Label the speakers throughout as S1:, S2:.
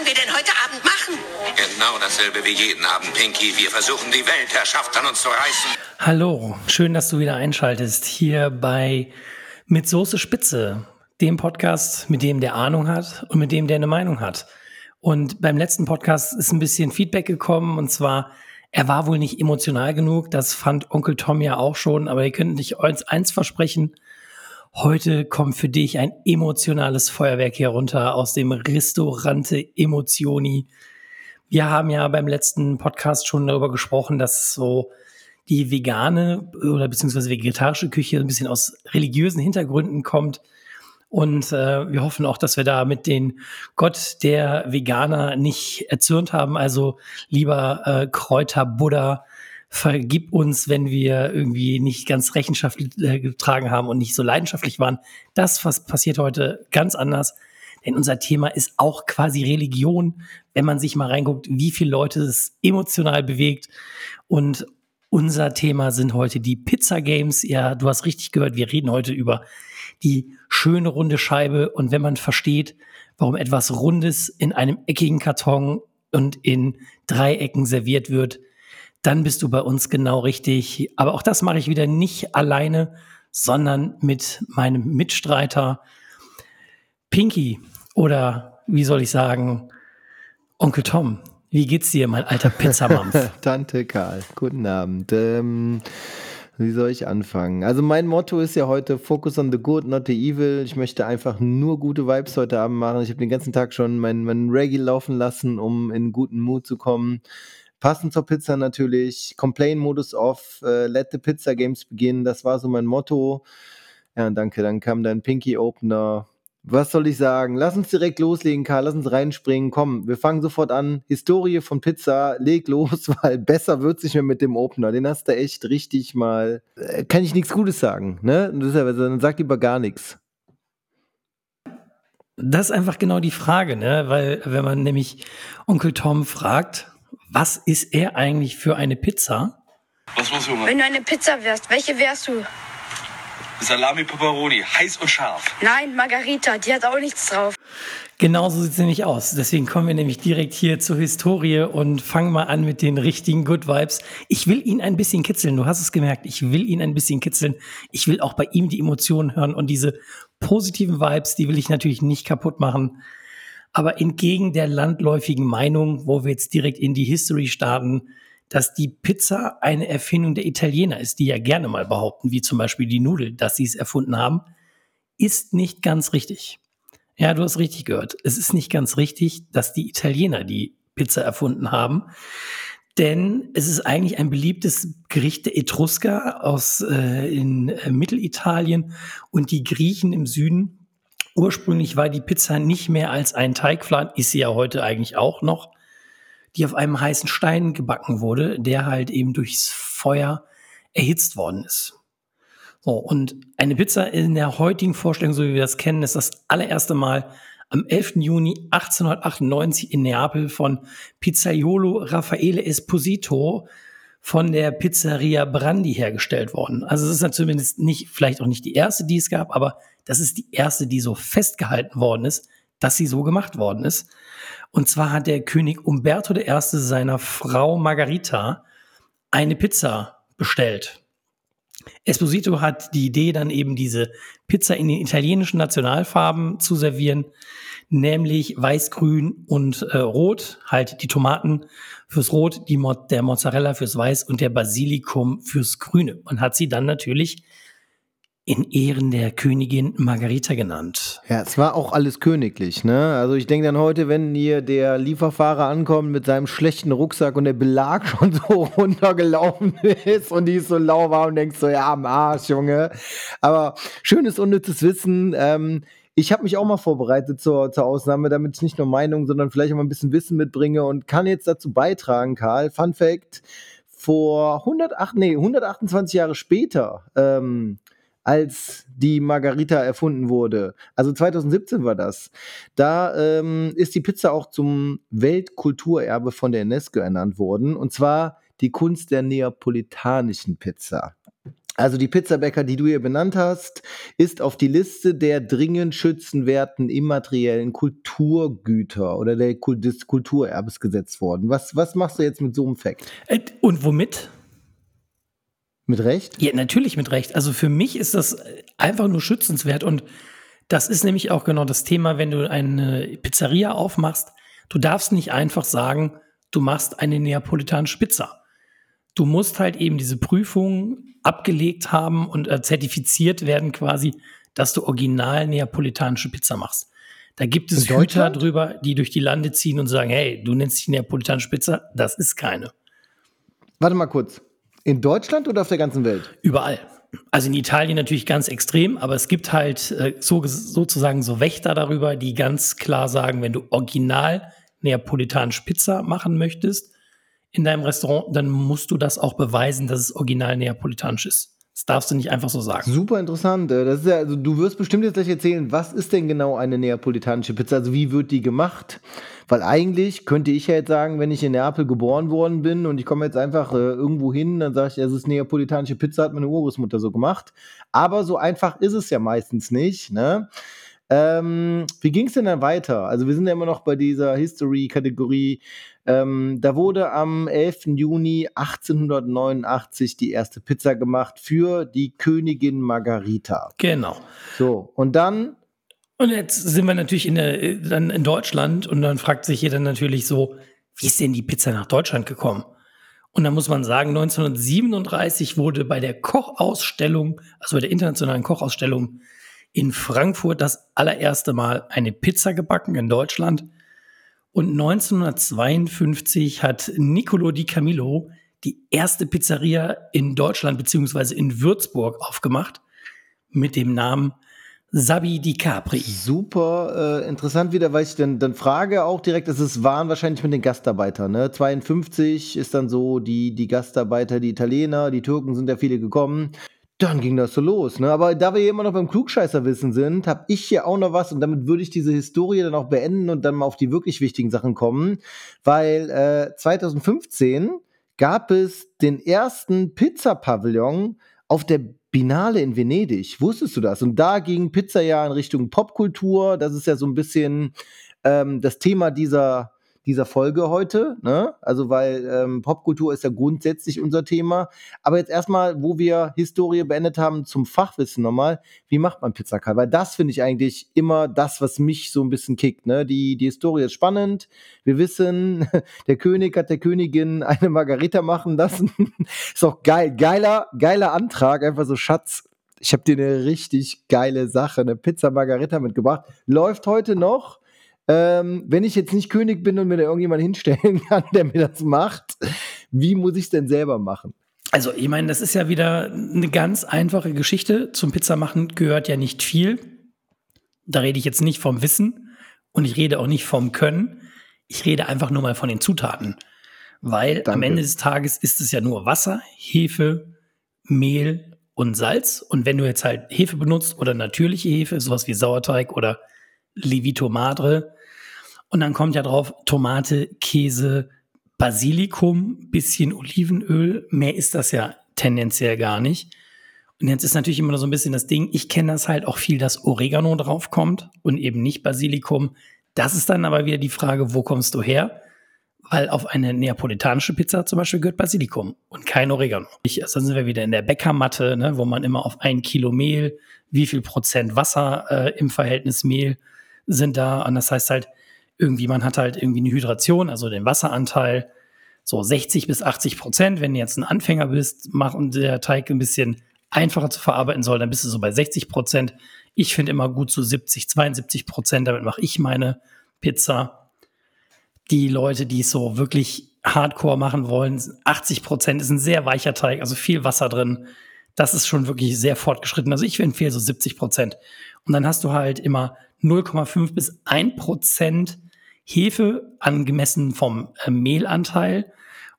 S1: wollen wir denn heute Abend machen?
S2: Genau dasselbe wie jeden Abend, Pinky. Wir versuchen die Weltherrschaft an uns zu reißen.
S3: Hallo, schön, dass du wieder einschaltest hier bei Mit Soße Spitze, dem Podcast, mit dem der Ahnung hat und mit dem der eine Meinung hat. Und beim letzten Podcast ist ein bisschen Feedback gekommen und zwar, er war wohl nicht emotional genug. Das fand Onkel Tom ja auch schon, aber ihr könnt nicht eins versprechen. Heute kommt für dich ein emotionales Feuerwerk hier runter aus dem Restaurante Emotioni. Wir haben ja beim letzten Podcast schon darüber gesprochen, dass so die vegane oder beziehungsweise vegetarische Küche ein bisschen aus religiösen Hintergründen kommt. Und äh, wir hoffen auch, dass wir da mit den Gott der Veganer nicht erzürnt haben. Also lieber äh, Kräuter Buddha, vergib uns, wenn wir irgendwie nicht ganz Rechenschaft äh, getragen haben und nicht so leidenschaftlich waren. Das was passiert heute ganz anders. Denn unser Thema ist auch quasi Religion, wenn man sich mal reinguckt, wie viele Leute es emotional bewegt. Und unser Thema sind heute die Pizza Games. Ja, du hast richtig gehört, wir reden heute über die schöne runde Scheibe. Und wenn man versteht, warum etwas Rundes in einem eckigen Karton und in Dreiecken serviert wird, dann bist du bei uns genau richtig. Aber auch das mache ich wieder nicht alleine, sondern mit meinem Mitstreiter Pinky oder wie soll ich sagen, Onkel Tom. Wie geht's dir, mein alter Pizzamampf?
S4: Tante Karl, guten Abend. Ähm, wie soll ich anfangen? Also mein Motto ist ja heute Focus on the good, not the evil. Ich möchte einfach nur gute Vibes heute Abend machen. Ich habe den ganzen Tag schon meinen mein Reggae laufen lassen, um in guten Mut zu kommen. Passend zur Pizza natürlich. Complain-Modus off. Uh, let the Pizza Games beginnen. Das war so mein Motto. Ja, danke. Dann kam dein Pinky Opener. Was soll ich sagen? Lass uns direkt loslegen, Karl. Lass uns reinspringen. Komm, wir fangen sofort an. Historie von Pizza. Leg los, weil besser wird es nicht mehr mit dem Opener. Den hast du echt richtig mal. Äh, kann ich nichts Gutes sagen, ne? Dann sag lieber gar nichts.
S3: Das ist einfach genau die Frage, ne? Weil, wenn man nämlich Onkel Tom fragt, was ist er eigentlich für eine Pizza?
S5: Was muss man?
S6: Wenn du eine Pizza wärst, welche wärst du?
S5: Salami Pepperoni, heiß und scharf.
S6: Nein, Margarita, die hat auch nichts drauf.
S3: Genauso sieht es nämlich aus. Deswegen kommen wir nämlich direkt hier zur Historie und fangen mal an mit den richtigen Good Vibes. Ich will ihn ein bisschen kitzeln. Du hast es gemerkt. Ich will ihn ein bisschen kitzeln. Ich will auch bei ihm die Emotionen hören und diese positiven Vibes, die will ich natürlich nicht kaputt machen. Aber entgegen der landläufigen Meinung, wo wir jetzt direkt in die History starten, dass die Pizza eine Erfindung der Italiener ist, die ja gerne mal behaupten, wie zum Beispiel die Nudel, dass sie es erfunden haben, ist nicht ganz richtig. Ja, du hast richtig gehört. Es ist nicht ganz richtig, dass die Italiener die Pizza erfunden haben. Denn es ist eigentlich ein beliebtes Gericht der Etrusker aus äh, in äh, Mittelitalien und die Griechen im Süden Ursprünglich war die Pizza nicht mehr als ein Teigflan, ist sie ja heute eigentlich auch noch, die auf einem heißen Stein gebacken wurde, der halt eben durchs Feuer erhitzt worden ist. So, und eine Pizza in der heutigen Vorstellung, so wie wir das kennen, ist das allererste Mal am 11. Juni 1898 in Neapel von Pizzaiolo Raffaele Esposito von der Pizzeria Brandi hergestellt worden. Also es ist ja zumindest nicht, vielleicht auch nicht die erste, die es gab, aber das ist die erste, die so festgehalten worden ist, dass sie so gemacht worden ist. Und zwar hat der König Umberto I. seiner Frau Margarita eine Pizza bestellt. Esposito hat die Idee, dann eben diese Pizza in den italienischen Nationalfarben zu servieren, nämlich weiß, grün und äh, rot, halt die Tomaten fürs Rot, die Mo der Mozzarella fürs Weiß und der Basilikum fürs Grüne. Und hat sie dann natürlich in Ehren der Königin Margarita genannt.
S4: Ja, es war auch alles königlich, ne? Also ich denke dann heute, wenn hier der Lieferfahrer ankommt mit seinem schlechten Rucksack und der Belag schon so runtergelaufen ist und die ist so lauwarm und denkst so, ja, am Arsch, Junge. Aber schönes, unnützes Wissen. Ähm, ich habe mich auch mal vorbereitet zur, zur Ausnahme, damit ich nicht nur Meinung, sondern vielleicht auch mal ein bisschen Wissen mitbringe und kann jetzt dazu beitragen, Karl. Fun Fact: Vor 108, nee, 128 Jahre später ähm, als die Margarita erfunden wurde. Also 2017 war das. Da ähm, ist die Pizza auch zum Weltkulturerbe von der UNESCO ernannt worden. Und zwar die Kunst der neapolitanischen Pizza. Also die Pizzabäcker, die du hier benannt hast, ist auf die Liste der dringend schützenwerten immateriellen Kulturgüter oder der, des Kulturerbes gesetzt worden. Was, was machst du jetzt mit so einem Fact?
S3: Äh, und womit?
S4: Mit Recht?
S3: Ja, natürlich mit Recht. Also für mich ist das einfach nur schützenswert und das ist nämlich auch genau das Thema, wenn du eine Pizzeria aufmachst. Du darfst nicht einfach sagen, du machst eine neapolitanische Pizza. Du musst halt eben diese Prüfung abgelegt haben und äh, zertifiziert werden quasi, dass du original neapolitanische Pizza machst. Da gibt es Hüter drüber, die durch die Lande ziehen und sagen, hey, du nennst dich neapolitanische Pizza, das ist keine.
S4: Warte mal kurz. In Deutschland oder auf der ganzen Welt?
S3: Überall. Also in Italien natürlich ganz extrem, aber es gibt halt äh, so, sozusagen so Wächter darüber, die ganz klar sagen, wenn du original neapolitanische Pizza machen möchtest, in deinem Restaurant, dann musst du das auch beweisen, dass es original neapolitanisch ist. Das darfst du nicht einfach so sagen.
S4: Super interessant. Äh, das ist ja, also du wirst bestimmt jetzt gleich erzählen, was ist denn genau eine neapolitanische Pizza? Also wie wird die gemacht? Weil eigentlich könnte ich ja jetzt sagen, wenn ich in Neapel geboren worden bin und ich komme jetzt einfach äh, irgendwo hin, dann sage ich, es ist neapolitanische Pizza, hat meine Urgroßmutter so gemacht. Aber so einfach ist es ja meistens nicht. Ne? Ähm, wie ging es denn dann weiter? Also wir sind ja immer noch bei dieser History-Kategorie. Ähm, da wurde am 11. Juni 1889 die erste Pizza gemacht für die Königin Margarita.
S3: Genau.
S4: So, und dann
S3: und jetzt sind wir natürlich in, der, dann in Deutschland und dann fragt sich jeder natürlich so, wie ist denn die Pizza nach Deutschland gekommen? Und da muss man sagen, 1937 wurde bei der Kochausstellung, also bei der internationalen Kochausstellung in Frankfurt das allererste Mal eine Pizza gebacken in Deutschland. Und 1952 hat Niccolo Di Camillo die erste Pizzeria in Deutschland beziehungsweise in Würzburg aufgemacht mit dem Namen Sabi Di Capri.
S4: Super äh, interessant wieder, weil ich dann, dann frage auch direkt, es ist waren wahrscheinlich mit den Gastarbeitern. Ne? 52 ist dann so die, die Gastarbeiter, die Italiener, die Türken sind ja viele gekommen. Dann ging das so los, ne? Aber da wir immer noch beim Klugscheißerwissen sind, habe ich hier auch noch was und damit würde ich diese Historie dann auch beenden und dann mal auf die wirklich wichtigen Sachen kommen, weil äh, 2015 gab es den ersten Pizza-Pavillon auf der Binale in Venedig. Wusstest du das? Und da ging Pizza ja in Richtung Popkultur. Das ist ja so ein bisschen ähm, das Thema dieser dieser Folge heute. Ne? Also, weil ähm, Popkultur ist ja grundsätzlich unser Thema. Aber jetzt erstmal, wo wir Historie beendet haben, zum Fachwissen nochmal. Wie macht man Pizzakarl? Weil das finde ich eigentlich immer das, was mich so ein bisschen kickt. Ne? Die, die Historie ist spannend. Wir wissen, der König hat der Königin eine Margarita machen lassen. ist auch geil. Geiler, geiler Antrag. Einfach so, Schatz, ich habe dir eine richtig geile Sache, eine Pizza Margarita mitgebracht. Läuft heute noch. Ähm, wenn ich jetzt nicht König bin und mir da irgendjemand hinstellen kann, der mir das macht, wie muss ich es denn selber machen?
S3: Also, ich meine, das ist ja wieder eine ganz einfache Geschichte. Zum Pizzamachen gehört ja nicht viel. Da rede ich jetzt nicht vom Wissen und ich rede auch nicht vom Können. Ich rede einfach nur mal von den Zutaten. Weil Danke. am Ende des Tages ist es ja nur Wasser, Hefe, Mehl und Salz. Und wenn du jetzt halt Hefe benutzt oder natürliche Hefe, sowas wie Sauerteig oder Levito Madre, und dann kommt ja drauf Tomate, Käse, Basilikum, bisschen Olivenöl. Mehr ist das ja tendenziell gar nicht. Und jetzt ist natürlich immer so ein bisschen das Ding, ich kenne das halt auch viel, dass Oregano draufkommt und eben nicht Basilikum. Das ist dann aber wieder die Frage, wo kommst du her? Weil auf eine neapolitanische Pizza zum Beispiel gehört Basilikum und kein Oregano. Ich, also dann sind wir wieder in der Bäckermatte, ne, wo man immer auf ein Kilo Mehl, wie viel Prozent Wasser äh, im Verhältnis Mehl sind da. Und das heißt halt, irgendwie, man hat halt irgendwie eine Hydration, also den Wasseranteil, so 60 bis 80 Prozent. Wenn du jetzt ein Anfänger bist, mach und der Teig ein bisschen einfacher zu verarbeiten soll, dann bist du so bei 60 Prozent. Ich finde immer gut so 70, 72 Prozent. Damit mache ich meine Pizza. Die Leute, die es so wirklich hardcore machen wollen, 80 Prozent ist ein sehr weicher Teig, also viel Wasser drin. Das ist schon wirklich sehr fortgeschritten. Also ich empfehle so 70 Prozent. Und dann hast du halt immer 0,5 bis 1 Prozent Hefe angemessen vom äh, Mehlanteil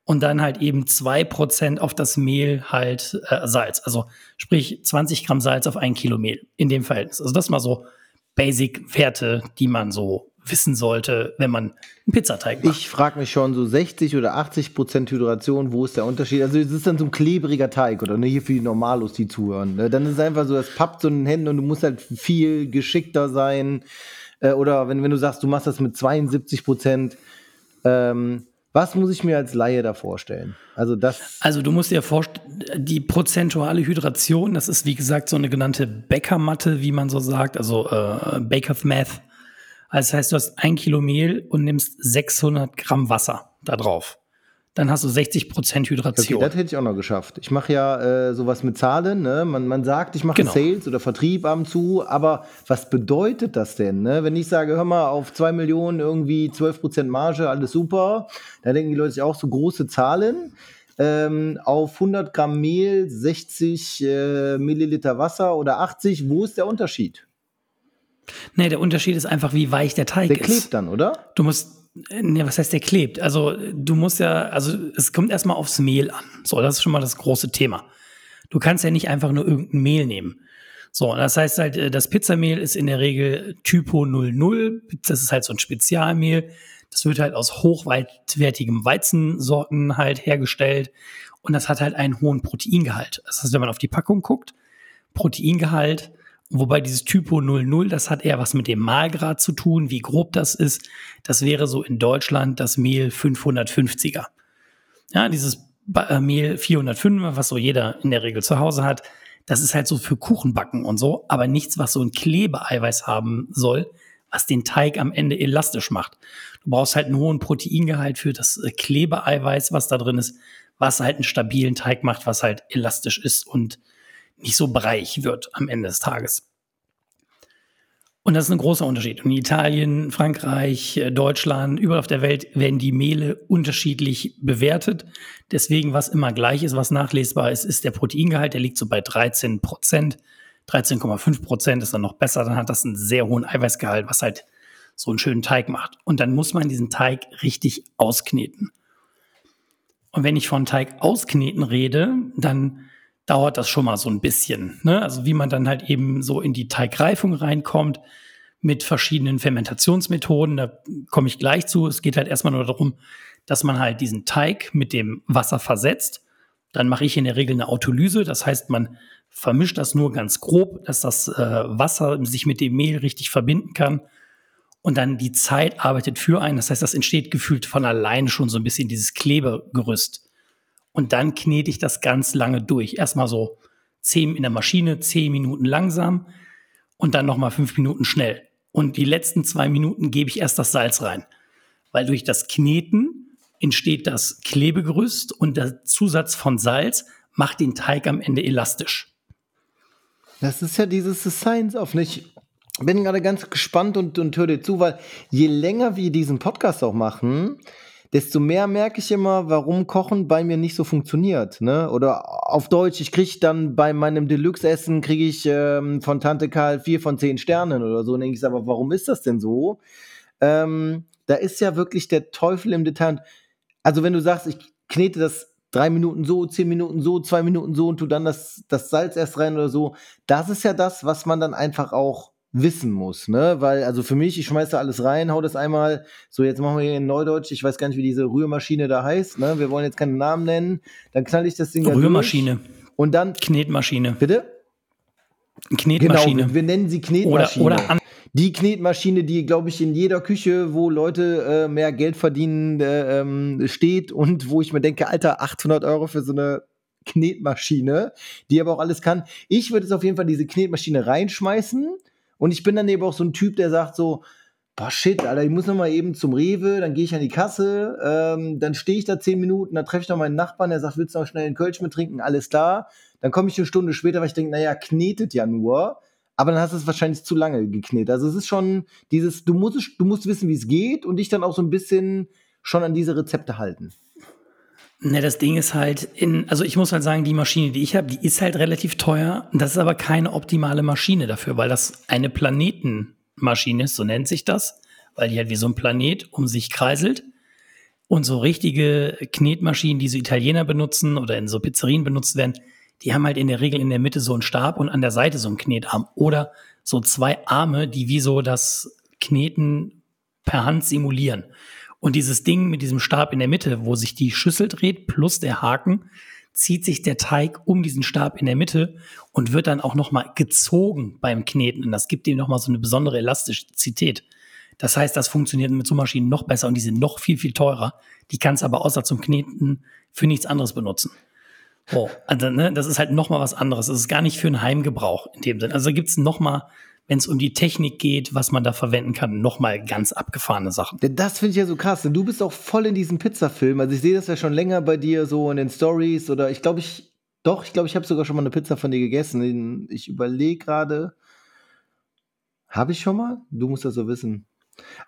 S3: und dann halt eben 2% auf das Mehl halt äh, Salz. Also sprich 20 Gramm Salz auf ein Kilo Mehl in dem Verhältnis. Also das mal so Basic-Werte, die man so wissen sollte, wenn man einen Pizzateig macht.
S4: Ich frage mich schon so 60 oder 80 Prozent Hydration, wo ist der Unterschied? Also es ist dann so ein klebriger Teig oder ne, hier für die Normalos, die zuhören. Ne? Dann ist es einfach so, das pappt so in den Händen und du musst halt viel geschickter sein. Äh, oder wenn, wenn du sagst, du machst das mit 72 Prozent, ähm, was muss ich mir als Laie da vorstellen? Also das.
S3: Also du musst dir vorstellen, die prozentuale Hydration, das ist wie gesagt so eine genannte Bäckermatte, wie man so sagt, also äh, Baker's Math. Also das heißt, du hast ein Kilo Mehl und nimmst 600 Gramm Wasser da drauf dann hast du 60 Prozent Hydration.
S4: Okay, das hätte ich auch noch geschafft. Ich mache ja äh, sowas mit Zahlen. Ne? Man, man sagt, ich mache
S3: Genau.
S4: Sales oder Vertrieb ab und zu, aber was bedeutet das denn? Ne? Wenn ich sage, hör mal, auf 2 Millionen irgendwie 12 Prozent Marge, alles super, da denken die Leute sich auch so große Zahlen. Ähm, auf 100 Gramm Mehl 60 äh, Milliliter Wasser oder 80, wo ist der Unterschied?
S3: Nee, der Unterschied ist einfach, wie weich der Teig
S4: Der
S3: ist.
S4: klebt dann, oder?
S3: Du musst, ne, was heißt der klebt? Also du musst ja, also es kommt erstmal aufs Mehl an. So, das ist schon mal das große Thema. Du kannst ja nicht einfach nur irgendein Mehl nehmen. So, das heißt halt, äh, das Pizzamehl ist in der Regel Typo 00. Das ist halt so ein Spezialmehl. Das wird halt aus hochwertigem Weizensorten halt hergestellt. Und das hat halt einen hohen Proteingehalt. Das heißt, wenn man auf die Packung guckt, Proteingehalt, wobei dieses Typo 00, das hat eher was mit dem Mahlgrad zu tun, wie grob das ist. Das wäre so in Deutschland das Mehl 550er. Ja, dieses äh, Mehl 405, was so jeder in der Regel zu Hause hat, das ist halt so für Kuchenbacken und so, aber nichts, was so ein Klebeeiweiß haben soll, was den Teig am Ende elastisch macht. Du brauchst halt einen hohen Proteingehalt für das äh, Klebeeiweiß, was da drin ist, was halt einen stabilen Teig macht, was halt elastisch ist und nicht so breich wird am Ende des Tages. Und das ist ein großer Unterschied. Und in Italien, Frankreich, äh, Deutschland, überall auf der Welt werden die Mehle unterschiedlich bewertet. Deswegen, was immer gleich ist, was nachlesbar ist, ist der Proteingehalt. Der liegt so bei 13 Prozent. 13,5 Prozent ist dann noch besser. Dann hat das einen sehr hohen Eiweißgehalt, was halt so einen schönen Teig macht. Und dann muss man diesen Teig richtig auskneten. Und wenn ich von Teig auskneten rede, dann dauert das schon mal so ein bisschen. Ne? Also wie man dann halt eben so in die Teigreifung reinkommt mit verschiedenen Fermentationsmethoden, da komme ich gleich zu. Es geht halt erstmal nur darum, dass man halt diesen Teig mit dem Wasser versetzt. Dann mache ich in der Regel eine Autolyse, das heißt, man vermischt das nur ganz grob, dass das äh, Wasser sich mit dem Mehl richtig verbinden kann. Und dann die Zeit arbeitet für einen. Das heißt, das entsteht gefühlt von alleine schon so ein bisschen dieses Klebegerüst. Und dann knete ich das ganz lange durch. Erstmal so zehn in der Maschine, zehn Minuten langsam und dann nochmal fünf Minuten schnell. Und die letzten zwei Minuten gebe ich erst das Salz rein. Weil durch das Kneten entsteht das Klebegerüst und der Zusatz von Salz macht den Teig am Ende elastisch.
S4: Das ist ja dieses Science of nicht. Bin gerade ganz gespannt und, und höre dir zu, weil je länger wir diesen Podcast auch machen, desto mehr merke ich immer, warum Kochen bei mir nicht so funktioniert. Ne? Oder auf Deutsch, ich kriege dann bei meinem Deluxe-Essen, kriege ich ähm, von Tante Karl vier von zehn Sternen oder so. Und denke ich, aber warum ist das denn so? Ähm, da ist ja wirklich der Teufel im Detail. Also wenn du sagst, ich knete das drei Minuten so, zehn Minuten so, zwei Minuten so und tu dann das, das Salz erst rein oder so, das ist ja das, was man dann einfach auch wissen muss, ne? Weil, also für mich, ich schmeiß da alles rein, hau das einmal, so jetzt machen wir hier in Neudeutsch, ich weiß gar nicht, wie diese Rührmaschine da heißt, ne? Wir wollen jetzt keinen Namen nennen, dann knall ich das Ding da
S3: Rührmaschine,
S4: durch und dann,
S3: Knetmaschine,
S4: bitte?
S3: Knetmaschine.
S4: Genau, wir nennen sie
S3: oder,
S4: Knetmaschine.
S3: oder an,
S4: Die Knetmaschine, die, glaube ich, in jeder Küche, wo Leute äh, mehr Geld verdienen, äh, ähm, steht und wo ich mir denke, Alter, 800 Euro für so eine Knetmaschine, die aber auch alles kann. Ich würde jetzt auf jeden Fall diese Knetmaschine reinschmeißen und ich bin dann eben auch so ein Typ, der sagt so, boah, shit, Alter, ich muss noch mal eben zum Rewe, dann gehe ich an die Kasse, ähm, dann stehe ich da zehn Minuten, dann treffe ich noch meinen Nachbarn, der sagt, willst du noch schnell einen Kölsch mit trinken? Alles klar. Dann komme ich eine Stunde später, weil ich denke, naja, knetet ja nur. Aber dann hast du es wahrscheinlich zu lange geknetet. Also es ist schon dieses, du musst, du musst wissen, wie es geht und dich dann auch so ein bisschen schon an diese Rezepte halten.
S3: Ne, das Ding ist halt in, also ich muss halt sagen, die Maschine, die ich habe, die ist halt relativ teuer. Das ist aber keine optimale Maschine dafür, weil das eine Planetenmaschine ist, so nennt sich das, weil die halt wie so ein Planet um sich kreiselt. Und so richtige Knetmaschinen, die so Italiener benutzen oder in so Pizzerien benutzt werden, die haben halt in der Regel in der Mitte so einen Stab und an der Seite so einen Knetarm oder so zwei Arme, die wie so das Kneten per Hand simulieren. Und dieses Ding mit diesem Stab in der Mitte, wo sich die Schüssel dreht, plus der Haken, zieht sich der Teig um diesen Stab in der Mitte und wird dann auch nochmal gezogen beim Kneten. Und das gibt ihm nochmal so eine besondere Elastizität. Das heißt, das funktioniert mit so Maschinen noch besser und die sind noch viel, viel teurer. Die kannst aber außer zum Kneten für nichts anderes benutzen. Oh, also, ne, das ist halt nochmal was anderes. Das ist gar nicht für einen Heimgebrauch in dem Sinn. Also da gibt's nochmal wenn es um die Technik geht, was man da verwenden kann, nochmal ganz abgefahrene Sachen.
S4: Das finde ich ja so krass. Du bist auch voll in diesem Pizzafilm. Also ich sehe das ja schon länger bei dir so in den Stories oder ich glaube ich, doch, ich glaube, ich habe sogar schon mal eine Pizza von dir gegessen. Ich überlege gerade, habe ich schon mal? Du musst das so wissen.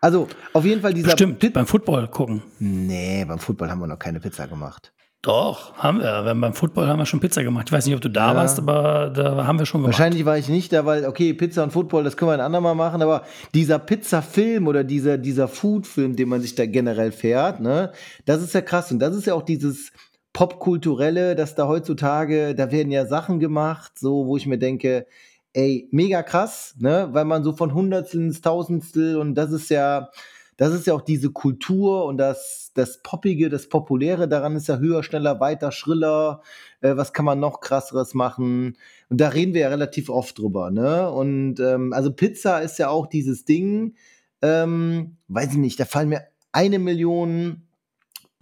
S4: Also, auf jeden Fall dieser.
S3: Stimmt, beim Football gucken.
S4: Nee, beim Football haben wir noch keine Pizza gemacht.
S3: Doch, haben wir. wir beim Football haben wir schon Pizza gemacht. Ich weiß nicht, ob du da ja. warst, aber da haben wir schon
S4: gemacht. Wahrscheinlich war ich nicht da, weil, okay, Pizza und Football, das können wir ein andermal machen, aber dieser Pizza-Film oder dieser, dieser Food-Film, den man sich da generell fährt, ne, das ist ja krass. Und das ist ja auch dieses Popkulturelle, dass da heutzutage, da werden ja Sachen gemacht, so, wo ich mir denke, ey, mega krass, ne, weil man so von Hundertstel ins Tausendstel und das ist ja, das ist ja auch diese Kultur und das, das Poppige, das Populäre daran ist ja höher, schneller, weiter, schriller. Äh, was kann man noch krasseres machen? Und da reden wir ja relativ oft drüber, ne? Und ähm, also Pizza ist ja auch dieses Ding, ähm, weiß ich nicht, da fallen mir eine Million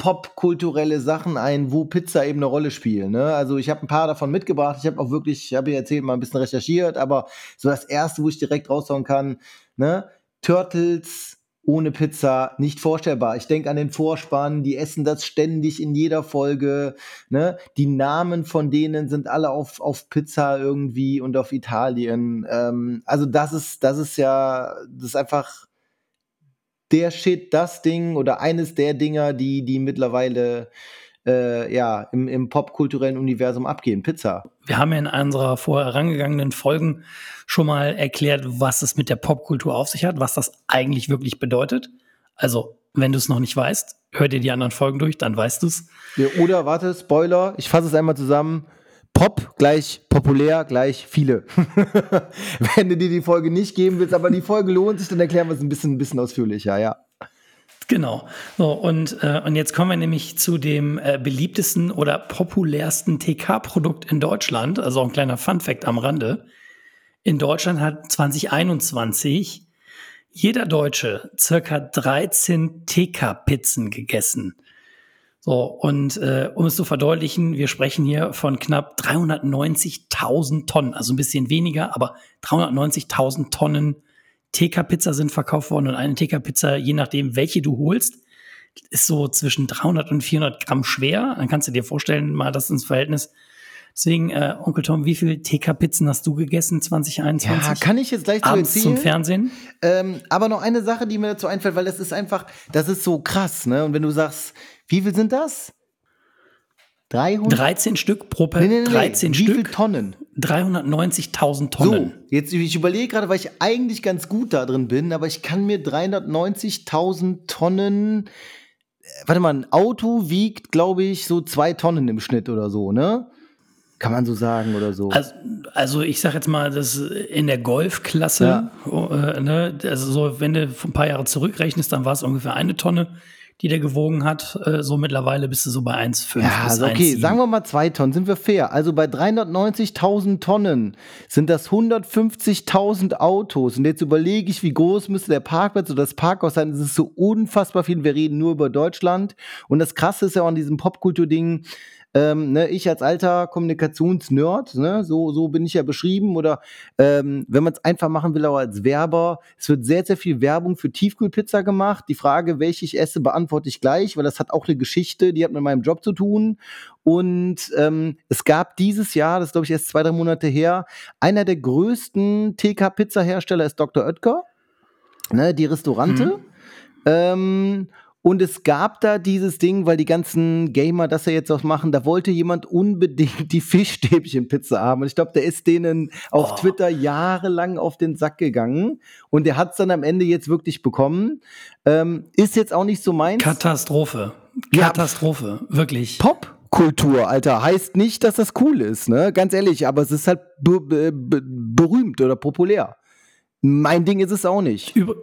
S4: popkulturelle Sachen ein, wo Pizza eben eine Rolle spielt. Ne? Also ich habe ein paar davon mitgebracht. Ich habe auch wirklich, ich habe ja erzählt, mal ein bisschen recherchiert, aber so das erste, wo ich direkt raushauen kann, ne? Turtles, ohne Pizza nicht vorstellbar. Ich denke an den Vorspann, die essen das ständig in jeder Folge. Ne? Die Namen von denen sind alle auf, auf Pizza irgendwie und auf Italien. Ähm, also das ist, das ist ja, das ist einfach der Shit, das Ding oder eines der Dinger, die, die mittlerweile äh, ja, im, im popkulturellen Universum abgehen. Pizza.
S3: Wir haben ja in unserer vorherangegangenen Folgen schon mal erklärt, was es mit der Popkultur auf sich hat, was das eigentlich wirklich bedeutet. Also, wenn du es noch nicht weißt, hör dir die anderen Folgen durch, dann weißt du es.
S4: Ja, oder, warte, Spoiler, ich fasse es einmal zusammen. Pop gleich populär gleich viele. Wenn du dir die Folge nicht geben willst, aber die Folge lohnt sich, dann erklären wir es ein bisschen, ein bisschen ausführlicher, ja.
S3: Genau. So, und, äh, und jetzt kommen wir nämlich zu dem äh, beliebtesten oder populärsten TK-Produkt in Deutschland. Also auch ein kleiner Fun-Fact am Rande. In Deutschland hat 2021 jeder Deutsche circa 13 TK-Pizzen gegessen. So, und äh, um es zu verdeutlichen, wir sprechen hier von knapp 390.000 Tonnen, also ein bisschen weniger, aber 390.000 Tonnen TK-Pizza sind verkauft worden und eine TK-Pizza, je nachdem, welche du holst, ist so zwischen 300 und 400 Gramm schwer. Dann kannst du dir vorstellen, mal das ins Verhältnis. Deswegen, äh, Onkel Tom, wie viele TK-Pizzen hast du gegessen 2021?
S4: Ja, kann ich jetzt gleich zu erzählen.
S3: zum Fernsehen.
S4: Ähm, aber noch eine Sache, die mir dazu einfällt, weil das ist einfach, das ist so krass, ne? Und wenn du sagst, wie viel sind das?
S3: 300? 13 Stück pro Person. Nee, nee, nee, 13
S4: Wie Stück. Wie viele Tonnen?
S3: 390.000 Tonnen.
S4: So, jetzt ich überlege gerade, weil ich eigentlich ganz gut da drin bin, aber ich kann mir 390.000 Tonnen. Äh, warte mal, ein Auto wiegt, glaube ich, so zwei Tonnen im Schnitt oder so, ne? Kann man so sagen oder so.
S3: Also, also ich sag jetzt mal, das in der Golfklasse, ja. äh, ne, also so, wenn du ein paar Jahre zurückrechnest, dann war es ungefähr eine Tonne die der gewogen hat. Äh, so mittlerweile bist du so bei 1,5
S4: ja, bis okay, 1, sagen wir mal zwei Tonnen, sind wir fair. Also bei 390.000 Tonnen sind das 150.000 Autos. Und jetzt überlege ich, wie groß müsste der Parkplatz oder das Parkhaus sein. Es ist so unfassbar viel. Wir reden nur über Deutschland. Und das Krasse ist ja auch an diesem Popkultur-Ding, ähm, ne, ich als alter Kommunikationsnerd, ne, so, so bin ich ja beschrieben, oder ähm, wenn man es einfach machen will, auch als Werber, es wird sehr, sehr viel Werbung für Tiefkühlpizza gemacht. Die Frage, welche ich esse, beantworte ich gleich, weil das hat auch eine Geschichte, die hat mit meinem Job zu tun. Und ähm, es gab dieses Jahr, das ist glaube ich erst zwei, drei Monate her, einer der größten TK-Pizza-Hersteller ist Dr. Oetker, ne, die Restaurante. Mhm. Ähm, und es gab da dieses Ding, weil die ganzen Gamer das ja jetzt auch machen, da wollte jemand unbedingt die Fischstäbchenpizza haben. Und ich glaube, der ist denen auf oh. Twitter jahrelang auf den Sack gegangen. Und der hat es dann am Ende jetzt wirklich bekommen. Ähm, ist jetzt auch nicht so meins.
S3: Katastrophe. Katastrophe, ja. wirklich.
S4: Popkultur, Alter, heißt nicht, dass das cool ist, ne? Ganz ehrlich, aber es ist halt berühmt oder populär. Mein Ding ist es auch nicht.
S3: Über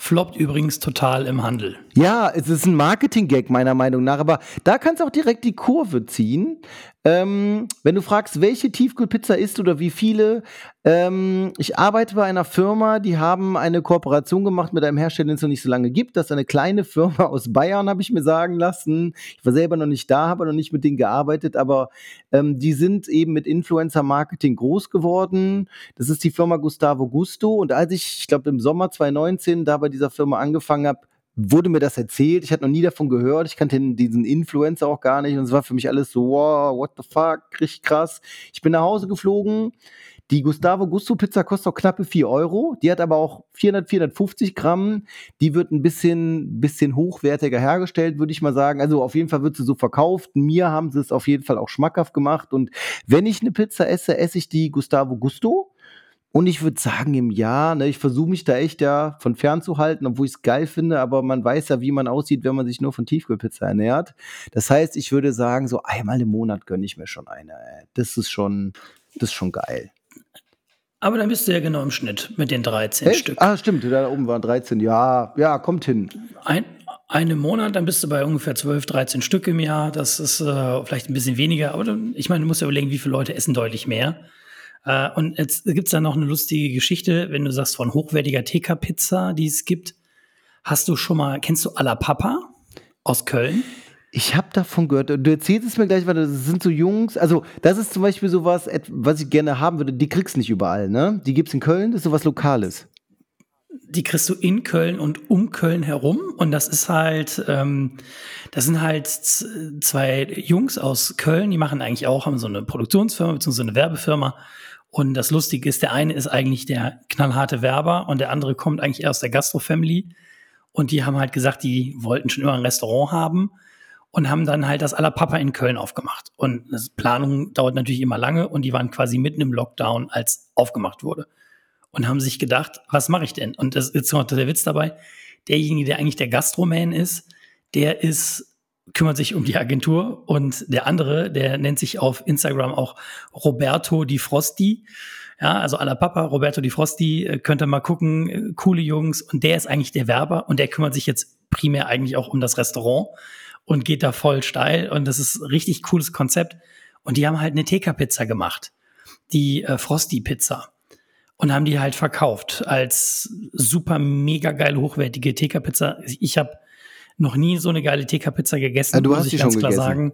S3: Floppt übrigens total im Handel.
S4: Ja, es ist ein Marketing-Gag meiner Meinung nach, aber da kannst du auch direkt die Kurve ziehen. Ähm, wenn du fragst, welche Tiefkühlpizza isst oder wie viele, ähm, ich arbeite bei einer Firma, die haben eine Kooperation gemacht mit einem Hersteller, den es noch nicht so lange gibt. Das ist eine kleine Firma aus Bayern, habe ich mir sagen lassen. Ich war selber noch nicht da, habe noch nicht mit denen gearbeitet, aber ähm, die sind eben mit Influencer-Marketing groß geworden. Das ist die Firma Gustavo Gusto. Und als ich, ich glaube, im Sommer 2019 da bei dieser Firma angefangen habe, wurde mir das erzählt. Ich hatte noch nie davon gehört. Ich kannte diesen Influencer auch gar nicht. Und es war für mich alles so, wow, what the fuck, richtig krass. Ich bin nach Hause geflogen. Die Gustavo Gusto Pizza kostet auch knappe 4 Euro. Die hat aber auch 400, 450 Gramm. Die wird ein bisschen, bisschen hochwertiger hergestellt, würde ich mal sagen. Also auf jeden Fall wird sie so verkauft. Mir haben sie es auf jeden Fall auch schmackhaft gemacht. Und wenn ich eine Pizza esse, esse ich die Gustavo Gusto. Und ich würde sagen, im Jahr, ne, ich versuche mich da echt ja von fernzuhalten, obwohl ich es geil finde, aber man weiß ja, wie man aussieht, wenn man sich nur von Tiefkühlpizza ernährt. Das heißt, ich würde sagen, so einmal im Monat gönne ich mir schon eine. Das ist schon, das ist schon geil.
S3: Aber dann bist du ja genau im Schnitt mit den 13
S4: Echt?
S3: Stück.
S4: Ah, stimmt, da oben waren 13. Ja, ja, kommt hin.
S3: Ein, einen Monat, dann bist du bei ungefähr 12, 13 Stück im Jahr. Das ist äh, vielleicht ein bisschen weniger, aber dann, ich meine, du musst ja überlegen, wie viele Leute essen deutlich mehr. Äh, und jetzt gibt's da noch eine lustige Geschichte, wenn du sagst von hochwertiger TK-Pizza, die es gibt. Hast du schon mal, kennst du Alla Papa aus Köln?
S4: Ich habe davon gehört. Du erzählst es mir gleich, weil das sind so Jungs. Also, das ist zum Beispiel sowas, was ich gerne haben würde. Die kriegst du nicht überall, ne? Die gibt's in Köln, das ist sowas Lokales.
S3: die kriegst du in Köln und um Köln herum. Und das ist halt, ähm, das sind halt zwei Jungs aus Köln, die machen eigentlich auch, haben so eine Produktionsfirma bzw. eine Werbefirma. Und das Lustige ist, der eine ist eigentlich der knallharte Werber und der andere kommt eigentlich eher aus der Gastro-Family. Und die haben halt gesagt, die wollten schon immer ein Restaurant haben und haben dann halt das Alla Papa in Köln aufgemacht. Und das Planung dauert natürlich immer lange und die waren quasi mitten im Lockdown, als aufgemacht wurde. Und haben sich gedacht, was mache ich denn? Und das ist noch der Witz dabei. Derjenige, der eigentlich der Gastroman ist, der ist, kümmert sich um die Agentur und der andere, der nennt sich auf Instagram auch Roberto Di Frosti. Ja, also alla Papa, Roberto Di Frosti, äh, könnt ihr mal gucken, äh, coole Jungs. Und der ist eigentlich der Werber und der kümmert sich jetzt primär eigentlich auch um das Restaurant und geht da voll steil. Und das ist ein richtig cooles Konzept. Und die haben halt eine TK-Pizza gemacht. Die äh, Frosty-Pizza. Und haben die halt verkauft als super mega geile, hochwertige TK-Pizza. Ich habe noch nie so eine geile TK-Pizza gegessen.
S4: Ah, du
S3: muss
S4: hast
S3: ich
S4: die
S3: ganz
S4: schon
S3: klar
S4: gegessen?
S3: sagen.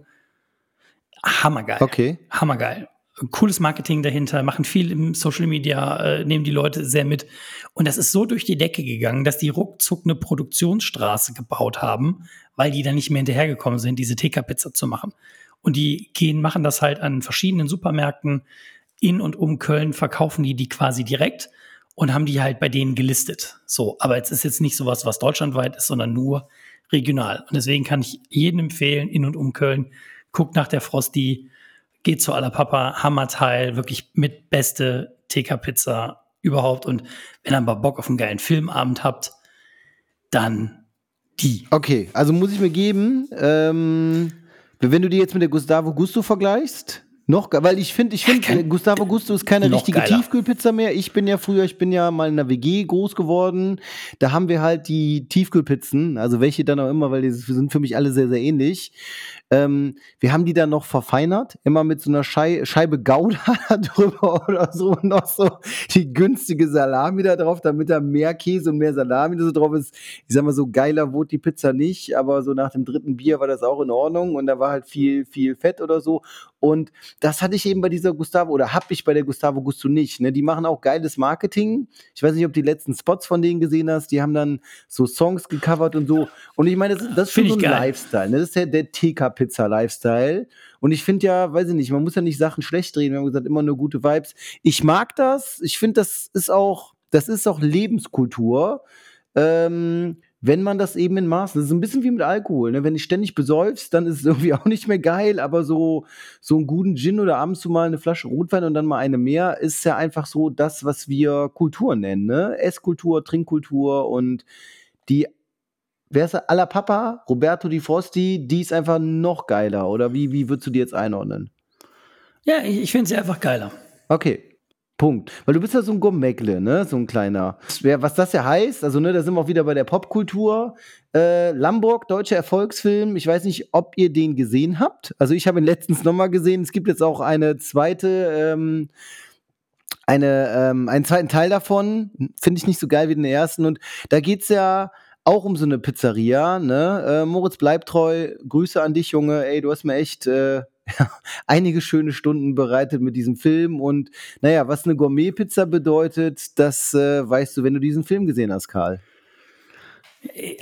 S3: Hammergeil.
S4: Okay.
S3: Hammergeil. Cooles Marketing dahinter, machen viel im Social Media, äh, nehmen die Leute sehr mit. Und das ist so durch die Decke gegangen, dass die ruckzuck eine Produktionsstraße gebaut haben, weil die dann nicht mehr hinterhergekommen sind, diese TK-Pizza zu machen. Und die gehen, machen das halt an verschiedenen Supermärkten in und um Köln, verkaufen die die quasi direkt und haben die halt bei denen gelistet. So, aber es ist jetzt nicht sowas, was deutschlandweit ist, sondern nur regional. Und deswegen kann ich jedem empfehlen, in und um Köln, guckt nach der Frosty, geht zu aller Papa, Hammerteil, wirklich mit beste TK-Pizza überhaupt. Und wenn ihr mal Bock auf einen geilen Filmabend habt, dann die.
S4: Okay, also muss ich mir geben, ähm, wenn du die jetzt mit der Gustavo Gusto vergleichst, noch, weil ich finde, ich finde,
S3: kein-
S4: Gustavo Gusto ist keine richtige
S3: geiler.
S4: Tiefkühlpizza mehr. Ich bin ja früher, ich bin ja mal in einer WG groß geworden. Da haben wir halt die Tiefkühlpizzen, also welche dann auch immer, weil die sind für mich alle sehr, sehr ähnlich. Ähm, wir haben die dann noch verfeinert, immer mit so einer Schei Scheibe Gouda da drüber oder so und noch so die günstige Salami da drauf, damit da mehr Käse und mehr Salami da so drauf ist. Ich sag mal, so geiler wurde die Pizza nicht, aber so nach dem dritten Bier war das auch in Ordnung und da war halt viel, viel Fett oder so. Und das hatte ich eben bei dieser Gustavo oder hab ich bei der Gustavo Gusto nicht. Ne? Die machen auch geiles Marketing. Ich weiß nicht, ob du die letzten Spots von denen gesehen hast. Die haben dann so Songs gecovert und so. Und ich meine, das, ist- das ist schon so ein
S3: geil.
S4: Lifestyle. Ne? Das ist ja der TK-Pizza-Lifestyle. Und ich finde ja, weiß ich nicht, man muss ja nicht Sachen schlecht reden. Wir haben gesagt, immer nur gute Vibes. Ich mag das. Ich finde, das ist auch, das ist auch Lebenskultur. Ähm, wenn man das eben in Maßen, das ist ein bisschen wie mit Alkohol, ne? wenn du ständig besäufst, dann ist es irgendwie auch nicht mehr geil, aber so, so einen guten Gin oder abends mal eine Flasche Rotwein und dann mal eine mehr, ist ja einfach so das, was wir Kultur nennen, ne? Esskultur, Trinkkultur und die, wer ist? Alla Papa, Roberto Di Frosti, die ist einfach noch geiler, oder wie, wie würdest du die jetzt einordnen?
S3: Ja, ich, ich finde sie einfach geiler.
S4: Okay. Punkt. Weil du bist ja so ein Gourmetle, ne? So ein kleiner. Was das ja heißt, also ne, da sind wir auch wieder bei der Popkultur. Äh, Lamborg, deutscher Erfolgsfilm. Ich weiß nicht, ob ihr den gesehen habt. Also ich habe ihn letztens nochmal gesehen. Es gibt jetzt auch eine zweite, ähm, eine, ähm, einen zweiten Teil davon. Finde ich nicht so geil wie den ersten. Und da geht's ja auch um so eine Pizzeria, ne? Äh, Moritz bleibt treu. Grüße an dich, Junge. Ey, du hast mir echt äh, einige schöne Stunden bereitet mit diesem Film. Und naja, was eine Gourmet-Pizza bedeutet, das äh, weißt du, wenn du diesen Film gesehen hast, Karl.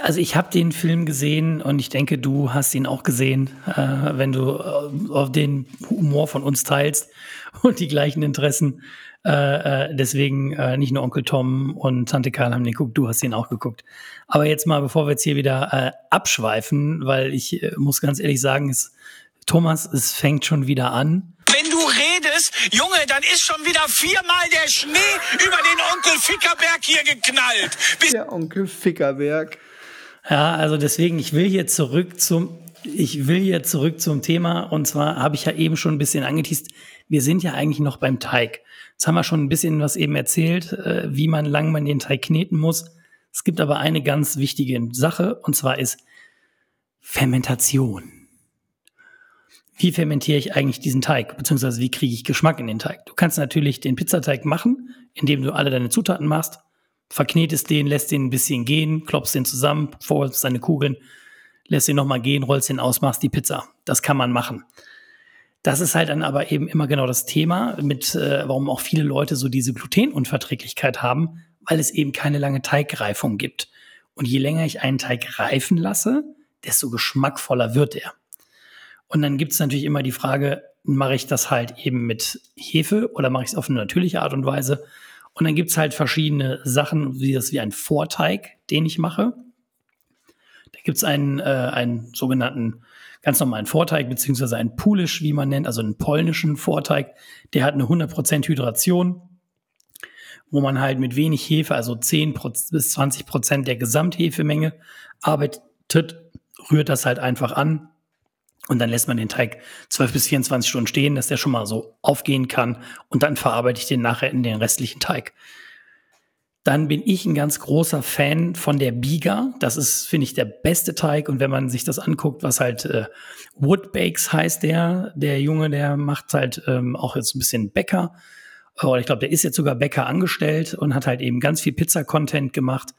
S3: Also ich habe den Film gesehen und ich denke, du hast ihn auch gesehen, äh, wenn du äh, den Humor von uns teilst und die gleichen Interessen. Äh, äh deswegen äh, nicht nur Onkel Tom und Tante Karl haben den geguckt, du hast ihn auch geguckt. Aber jetzt mal, bevor wir jetzt hier wieder äh, abschweifen, weil ich muss ganz ehrlich sagen, es Thomas, es fängt schon wieder an.
S1: Wenn du redest, Junge, dann ist schon wieder viermal der Schnee über den Onkel Fickerberg hier geknallt.
S4: Bis der Onkel Fickerberg.
S3: Ja, also deswegen, ich will hier zurück zum, ich will hier zurück zum Thema. Und zwar habe ich ja eben schon ein bisschen angeteased. Wir sind ja eigentlich noch beim Teig. Jetzt haben wir schon ein bisschen was eben erzählt, äh, wie man lang man den Teig kneten muss. Es gibt aber eine ganz wichtige Sache, und zwar ist Fermentation wie fermentiere ich eigentlich diesen Teig, beziehungsweise wie kriege ich Geschmack in den Teig. Du kannst natürlich den Pizzateig machen, indem du alle deine Zutaten machst, verknetest den, lässt den ein bisschen gehen, klopfst den zusammen, vorholst deine Kugeln, lässt den nochmal gehen, rollst den aus, machst die Pizza. Das kann man machen. Das ist halt dann aber eben immer genau das Thema, mit äh, warum auch viele Leute so diese Glutenunverträglichkeit haben, weil es eben keine lange Teigreifung gibt. Und je länger ich einen Teig reifen lasse, desto geschmackvoller wird er. Und dann gibt es natürlich immer die Frage, mache ich das halt eben mit Hefe oder mache ich es auf eine natürliche Art und Weise? Und dann gibt es halt verschiedene Sachen, wie das wie ein Vorteig, den ich mache. Da gibt es einen, äh, einen sogenannten ganz normalen Vorteig, beziehungsweise einen Pulisch, wie man nennt, also einen polnischen Vorteig. Der hat eine 100% Hydration, wo man halt mit wenig Hefe, also 10 bis 20% der Gesamthefemenge arbeitet, rührt das halt einfach an und dann lässt man den Teig 12 bis 24 Stunden stehen, dass der schon mal so aufgehen kann. Und dann verarbeite ich den nachher in den restlichen Teig. Dann bin ich ein ganz großer Fan von der Biga. Das ist, finde ich, der beste Teig. Und wenn man sich das anguckt, was halt äh, Woodbakes heißt der, der Junge, der macht halt ähm, auch jetzt ein bisschen Bäcker. Oder ich glaube, der ist jetzt sogar Bäcker angestellt und hat halt eben ganz viel Pizza-Content gemacht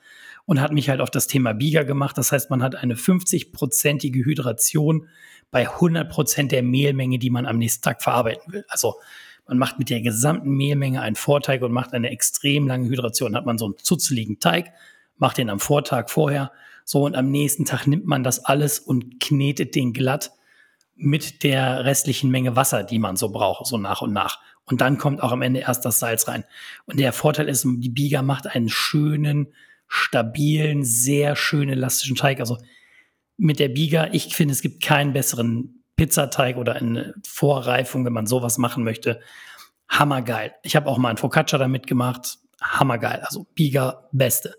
S3: und hat mich halt auf das Thema Biga gemacht. Das heißt, man hat eine 50-prozentige Hydration bei 100 Prozent der Mehlmenge, die man am nächsten Tag verarbeiten will. Also man macht mit der gesamten Mehlmenge einen Vorteig und macht eine extrem lange Hydration. Dann hat man so einen zutzeligen Teig, macht den am Vortag vorher. So, und am nächsten Tag nimmt man das alles und knetet den glatt mit der restlichen Menge Wasser, die man so braucht, so nach und nach. Und dann kommt auch am Ende erst das Salz rein. Und der Vorteil ist, die Biga macht einen schönen, stabilen, sehr schön elastischen Teig. Also mit der Biga. Ich finde, es gibt keinen besseren Pizzateig oder eine Vorreifung, wenn man sowas machen möchte. Hammergeil. Ich habe auch mal ein Focaccia damit gemacht. Hammergeil. Also Biga, beste.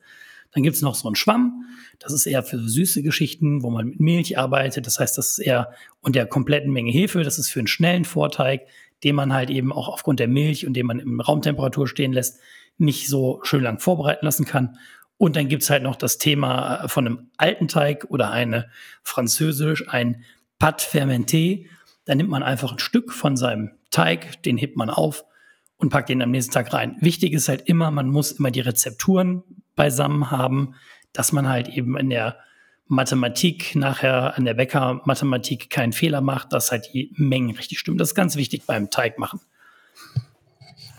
S3: Dann gibt es noch so einen Schwamm. Das ist eher für süße Geschichten, wo man mit Milch arbeitet. Das heißt, das ist eher und der kompletten Menge Hefe. Das ist für einen schnellen Vorteig, den man halt eben auch aufgrund der Milch und den man in Raumtemperatur stehen lässt, nicht so schön lang vorbereiten lassen kann. Und dann gibt's halt noch das Thema äh, von einem alten Teig oder eine französisch, ein Pâte fermenté. Da nimmt man einfach ein Stück von seinem Teig, den hebt man auf und packt den am nächsten Tag rein. Wichtig ist halt immer, man muss immer die Rezepturen beisammen haben, dass man halt eben in der Mathematik nachher an der Bäcker-Mathematik keinen Fehler macht, dass halt die Mengen richtig stimmen. Das ist ganz wichtig beim Teig machen.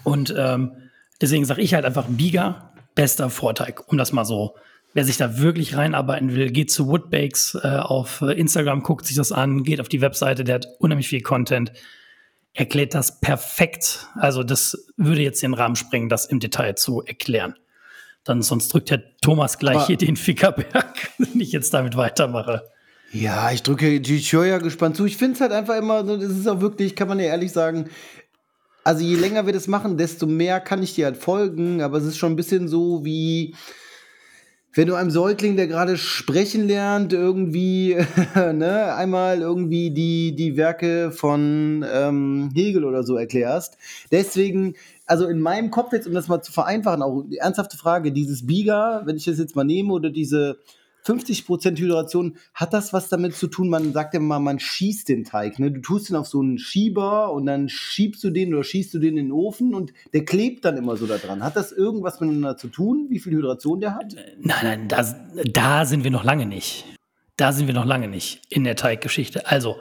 S3: Und ähm, deswegen sage ich halt einfach Biga, bester Vorteig, um das mal so. Wer sich da wirklich reinarbeiten will, geht zu Woodbakes äh, auf Instagram, guckt sich das an, geht auf die Webseite, der hat unheimlich viel Content, erklärt das perfekt. Also das würde jetzt den Rahmen sprengen, das im Detail zu erklären. Dann sonst drückt Herr Thomas gleich Aber hier den Fickerberg, wenn ich jetzt damit weitermache.
S4: Ja, ich drücke die ja gespannt zu. Ich finde es halt einfach immer, das ist auch wirklich, kann man ja ehrlich sagen, also je länger wir das machen, desto mehr kann ich dir halt folgen, aber es ist schon ein bisschen so wie wenn du einem Säugling, der gerade sprechen lernt, irgendwie, ne, einmal irgendwie die, die Werke von ähm, Hegel oder so erklärst. Deswegen, also in meinem Kopf jetzt, um das mal zu vereinfachen, auch die ernsthafte Frage, dieses Biga, wenn ich das jetzt mal nehme, oder diese 50% Hydration, hat das was damit zu tun, man sagt ja mal, man schießt den Teig, ne? Du tust den auf so einen Schieber und dann schiebst du den oder schießt du den in den Ofen und der klebt dann immer so da dran. Hat das irgendwas miteinander zu tun, wie viel Hydration der hat?
S3: Nein, nein, da, da sind wir noch lange nicht. Da sind wir noch lange nicht in der Teiggeschichte. Also,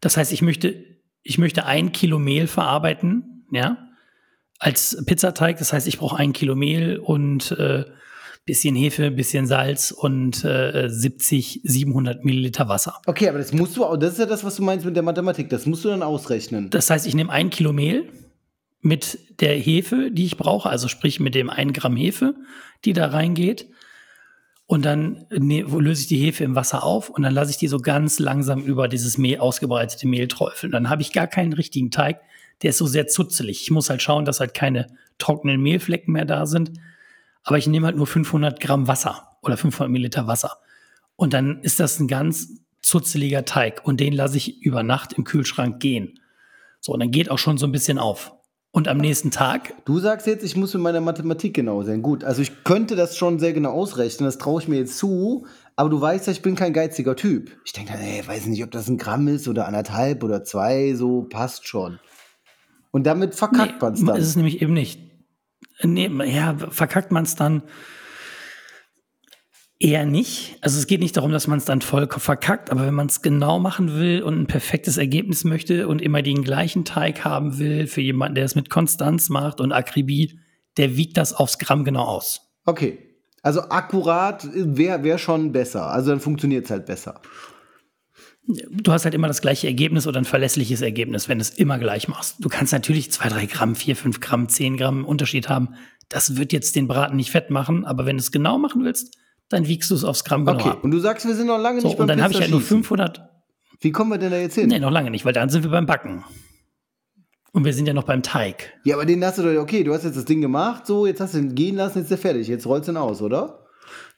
S3: das heißt, ich möchte, ich möchte ein Kilo Mehl verarbeiten, ja, als Pizzateig. Das heißt, ich brauche ein Kilo Mehl und äh, bisschen Hefe, bisschen Salz und äh, 70, 700 Milliliter Wasser.
S4: Okay, aber das musst du auch, das ist ja das, was du meinst mit der Mathematik, das musst du dann ausrechnen.
S3: Das heißt, ich nehme ein Kilo Mehl mit der Hefe, die ich brauche, also sprich mit dem 1 Gramm Hefe, die da reingeht. Und dann ne, löse ich die Hefe im Wasser auf und dann lasse ich die so ganz langsam über dieses Mehl, ausgebreitete Mehl träufeln. Dann habe ich gar keinen richtigen Teig, der ist so sehr zutzelig. Ich muss halt schauen, dass halt keine trockenen Mehlflecken mehr da sind aber ich nehme halt nur 500 Gramm Wasser oder 500 Milliliter Wasser. Und dann ist das ein ganz zutzeliger Teig und den lasse ich über Nacht im Kühlschrank gehen. So, und dann geht auch schon so ein bisschen auf. Und am nächsten Tag.
S4: Du sagst jetzt, ich muss mit meiner Mathematik genau sein. Gut, also ich könnte das schon sehr genau ausrechnen, das traue ich mir jetzt zu, aber du weißt ja, ich bin kein geiziger Typ. Ich denke dann, ey, weiß nicht, ob das ein Gramm ist oder anderthalb oder zwei, so passt schon. Und damit verkackt
S3: nee,
S4: man es dann.
S3: ist es nämlich eben nicht. Nee, ja, verkackt man es dann eher nicht. Also es geht nicht darum, dass man es dann voll verkackt, aber wenn man es genau machen will und ein perfektes Ergebnis möchte und immer den gleichen Teig haben will für jemanden, der es mit Konstanz macht und Akribie, der wiegt das aufs Gramm genau aus.
S4: Okay. Also akkurat wäre wär schon besser. Also dann funktioniert es halt besser
S3: du hast halt immer das gleiche Ergebnis oder ein verlässliches Ergebnis, wenn du es immer gleich machst. Du kannst natürlich zwei, drei Gramm, vier, fünf Gramm, zehn Gramm Unterschied haben. Das wird jetzt den Braten nicht fett machen, aber wenn du es genau machen willst, dann wiegst du es aufs Gramm genau
S4: okay.
S3: ab.
S4: Und du sagst, wir sind noch lange
S3: so,
S4: nicht
S3: beim Und dann habe ich halt nur 500.
S4: Wie kommen wir denn da jetzt hin?
S3: Nee, noch lange nicht, weil dann sind wir beim Backen. Und wir sind ja noch beim Teig.
S4: Ja, aber den hast du doch, okay, du hast jetzt das Ding gemacht, so, jetzt hast du ihn gehen lassen, jetzt ist er fertig. Jetzt rollst du ihn aus, oder?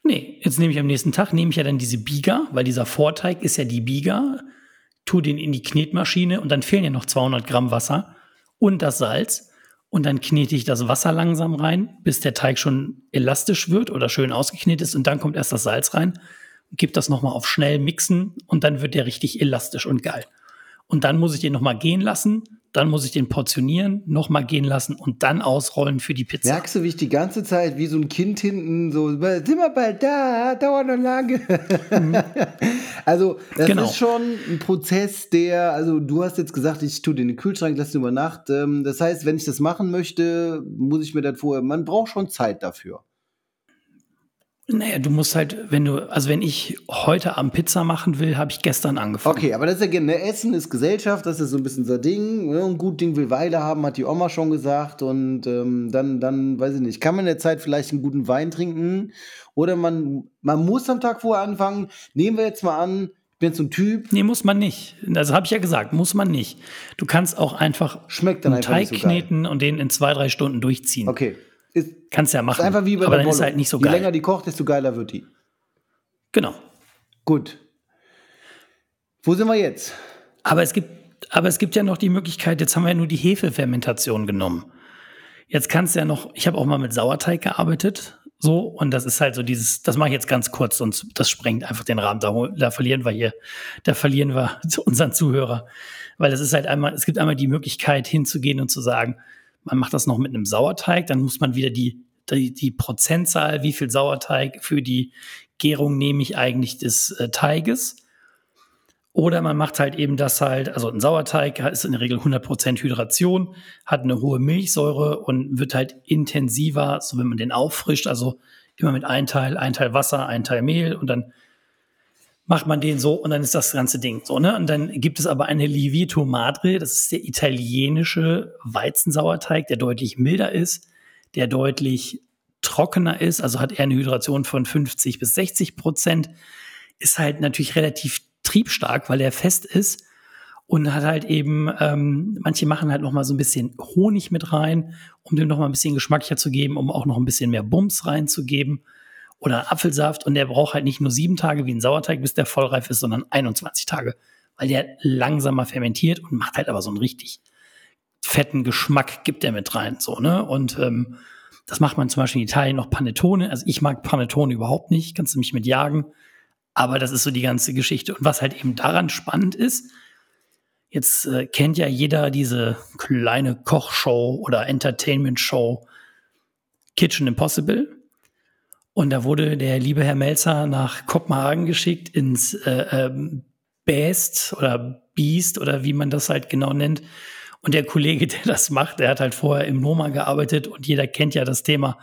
S3: Nee, jetzt nehme ich am nächsten Tag, nehme ich ja dann diese Bieger, weil dieser Vorteig ist ja die Bieger tue den in die Knetmaschine und dann fehlen ja noch 200 Gramm Wasser und das Salz. Und dann knete ich das Wasser langsam rein, bis der Teig schon elastisch wird oder schön ausgeknetet ist. Und dann kommt erst das Salz rein, gebe das nochmal auf schnell mixen und dann wird der richtig elastisch und geil. Und dann muss ich den nochmal gehen lassen dann muss ich den portionieren, nochmal gehen lassen und dann ausrollen für die Pizza.
S4: Merkst du, wie ich die ganze Zeit wie so ein Kind hinten so, sind wir bald da, dauert noch lange. Mhm. also, das genau. ist schon ein Prozess, der, also du hast jetzt gesagt, ich tue den in den Kühlschrank, lasse den über Nacht. Ähm, das heißt, wenn ich das machen möchte, muss ich mir das vorher, man braucht schon Zeit dafür.
S3: Naja, du musst halt, wenn du, also wenn ich heute Abend Pizza machen will, habe ich gestern angefangen.
S4: Okay, aber das ist ja gerne, ne, Essen ist Gesellschaft, das ist so ein bisschen so ein Ding. Ne? Ein gut Ding will Weile haben, hat die Oma schon gesagt. Und ähm, dann, dann, weiß ich nicht, kann man in der Zeit vielleicht einen guten Wein trinken? Oder man, man muss am Tag vorher anfangen. Nehmen wir jetzt mal an, ich bin so ein Typ.
S3: Nee, muss man nicht. Das habe ich ja gesagt, muss man nicht. Du kannst auch einfach
S4: Schmeckt dann
S3: einen
S4: einfach
S3: Teig
S4: so
S3: kneten und den in zwei, drei Stunden durchziehen.
S4: Okay.
S3: Ist, Kannst ja machen.
S4: Ist einfach wie bei
S3: aber
S4: der
S3: dann
S4: Bolo.
S3: ist halt nicht so
S4: Je
S3: geil.
S4: länger die kocht, desto geiler wird die.
S3: Genau.
S4: Gut. Wo sind wir jetzt?
S3: Aber es gibt, aber es gibt ja noch die Möglichkeit, jetzt haben wir ja nur die Hefefermentation genommen. Jetzt kannst du ja noch, ich habe auch mal mit Sauerteig gearbeitet, so, und das ist halt so dieses, das mache ich jetzt ganz kurz, sonst das sprengt einfach den Rahmen. Da, da verlieren wir hier, da verlieren wir unseren Zuhörer. Weil es ist halt einmal, es gibt einmal die Möglichkeit hinzugehen und zu sagen, man macht das noch mit einem Sauerteig, dann muss man wieder die, die, die Prozentzahl, wie viel Sauerteig für die Gärung nehme ich eigentlich des äh, Teiges. Oder man macht halt eben das halt, also ein Sauerteig ist in der Regel 100% Hydration, hat eine hohe Milchsäure und wird halt intensiver, so wenn man den auffrischt, also immer mit ein Teil, ein Teil Wasser, ein Teil Mehl und dann macht man den so und dann ist das ganze Ding so, ne? Und dann gibt es aber eine Lievito Madre, das ist der italienische Weizensauerteig, der deutlich milder ist, der deutlich trockener ist, also hat eher eine Hydration von 50 bis 60 Prozent, ist halt natürlich relativ triebstark, weil er fest ist und hat halt eben, ähm, manche machen halt noch mal so ein bisschen Honig mit rein, um dem noch mal ein bisschen geschmacklicher zu geben, um auch noch ein bisschen mehr Bums reinzugeben. Oder Apfelsaft und der braucht halt nicht nur sieben Tage wie ein Sauerteig, bis der vollreif ist, sondern 21 Tage, weil der langsamer fermentiert und macht halt aber so einen richtig fetten Geschmack gibt er mit rein, so, ne? Und ähm, das macht man zum Beispiel in Italien noch Panettone. Also ich mag Panettone überhaupt nicht, kannst du mich mit jagen. Aber das ist so die ganze Geschichte. Und was halt eben daran spannend ist, jetzt äh, kennt ja jeder diese kleine Kochshow oder Entertainment-Show Kitchen Impossible. Und da wurde der liebe Herr Melzer nach Kopenhagen geschickt ins äh, ähm, Best oder Beast oder wie man das halt genau nennt. Und der Kollege, der das macht, der hat halt vorher im Noma gearbeitet und jeder kennt ja das Thema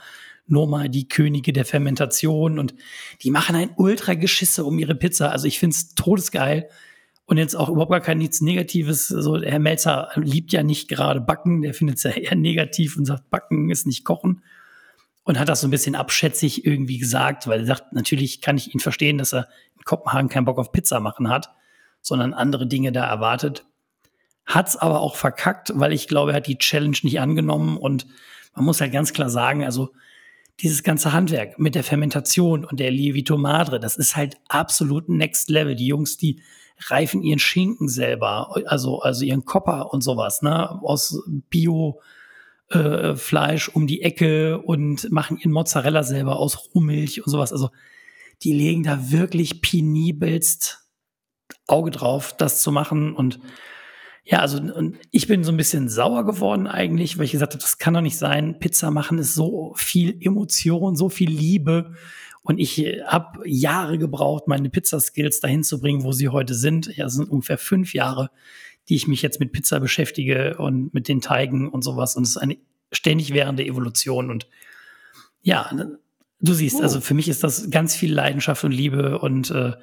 S3: Noma, die Könige der Fermentation und die machen ein ultra Geschisse um ihre Pizza. Also ich finde es todesgeil und jetzt auch überhaupt gar kein nichts Negatives. So, Herr Melzer liebt ja nicht gerade Backen, der findet es ja eher negativ und sagt, Backen ist nicht Kochen und hat das so ein bisschen abschätzig irgendwie gesagt, weil er sagt, natürlich kann ich ihn verstehen, dass er in Kopenhagen keinen Bock auf Pizza machen hat, sondern andere Dinge da erwartet. Hat's aber auch verkackt, weil ich glaube, er hat die Challenge nicht angenommen und man muss halt ganz klar sagen, also dieses ganze Handwerk mit der Fermentation und der Lievito Madre, das ist halt absolut next level. Die Jungs, die reifen ihren Schinken selber, also, also ihren Kopper und sowas, ne, aus Bio, äh, Fleisch um die Ecke und machen ihren Mozzarella selber aus Rohmilch und sowas. Also die legen da wirklich penibelst Auge drauf, das zu machen. Und ja, also und ich bin so ein bisschen sauer geworden eigentlich, weil ich gesagt habe, das kann doch nicht sein. Pizza machen ist so viel Emotion, so viel Liebe. Und ich habe Jahre gebraucht, meine Pizzaskills dahin zu bringen, wo sie heute sind. Ja, es sind ungefähr fünf Jahre, die ich mich jetzt mit Pizza beschäftige und mit den Teigen und sowas. Und es ist eine ständig währende Evolution. Und ja, du siehst, oh. also für mich ist das ganz viel Leidenschaft und Liebe und äh,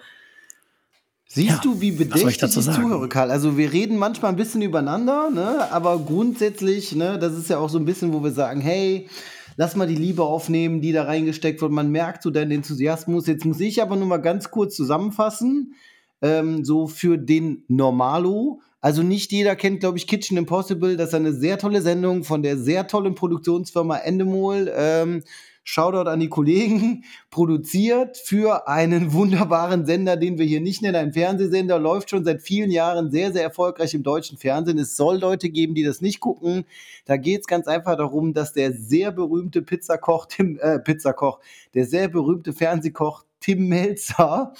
S4: Siehst ja, du, wie bedächtig ich,
S3: sagen?
S4: zuhöre, Karl? Also wir reden manchmal ein bisschen übereinander, ne? aber grundsätzlich, ne, das ist ja auch so ein bisschen, wo wir sagen, hey, lass mal die Liebe aufnehmen, die da reingesteckt wird. Man merkt so deinen Enthusiasmus. Jetzt muss ich aber nur mal ganz kurz zusammenfassen, ähm, so für den Normalo. Also nicht jeder kennt, glaube ich, Kitchen Impossible. Das ist eine sehr tolle Sendung von der sehr tollen Produktionsfirma Endemol. Ähm, Shoutout an die Kollegen, produziert für einen wunderbaren Sender, den wir hier nicht nennen, ein Fernsehsender, läuft schon seit vielen Jahren sehr, sehr erfolgreich im deutschen Fernsehen. Es soll Leute geben, die das nicht gucken. Da geht es ganz einfach darum, dass der sehr berühmte Pizzakoch, Tim, äh, Pizzakoch, der sehr berühmte Fernsehkoch Tim Melzer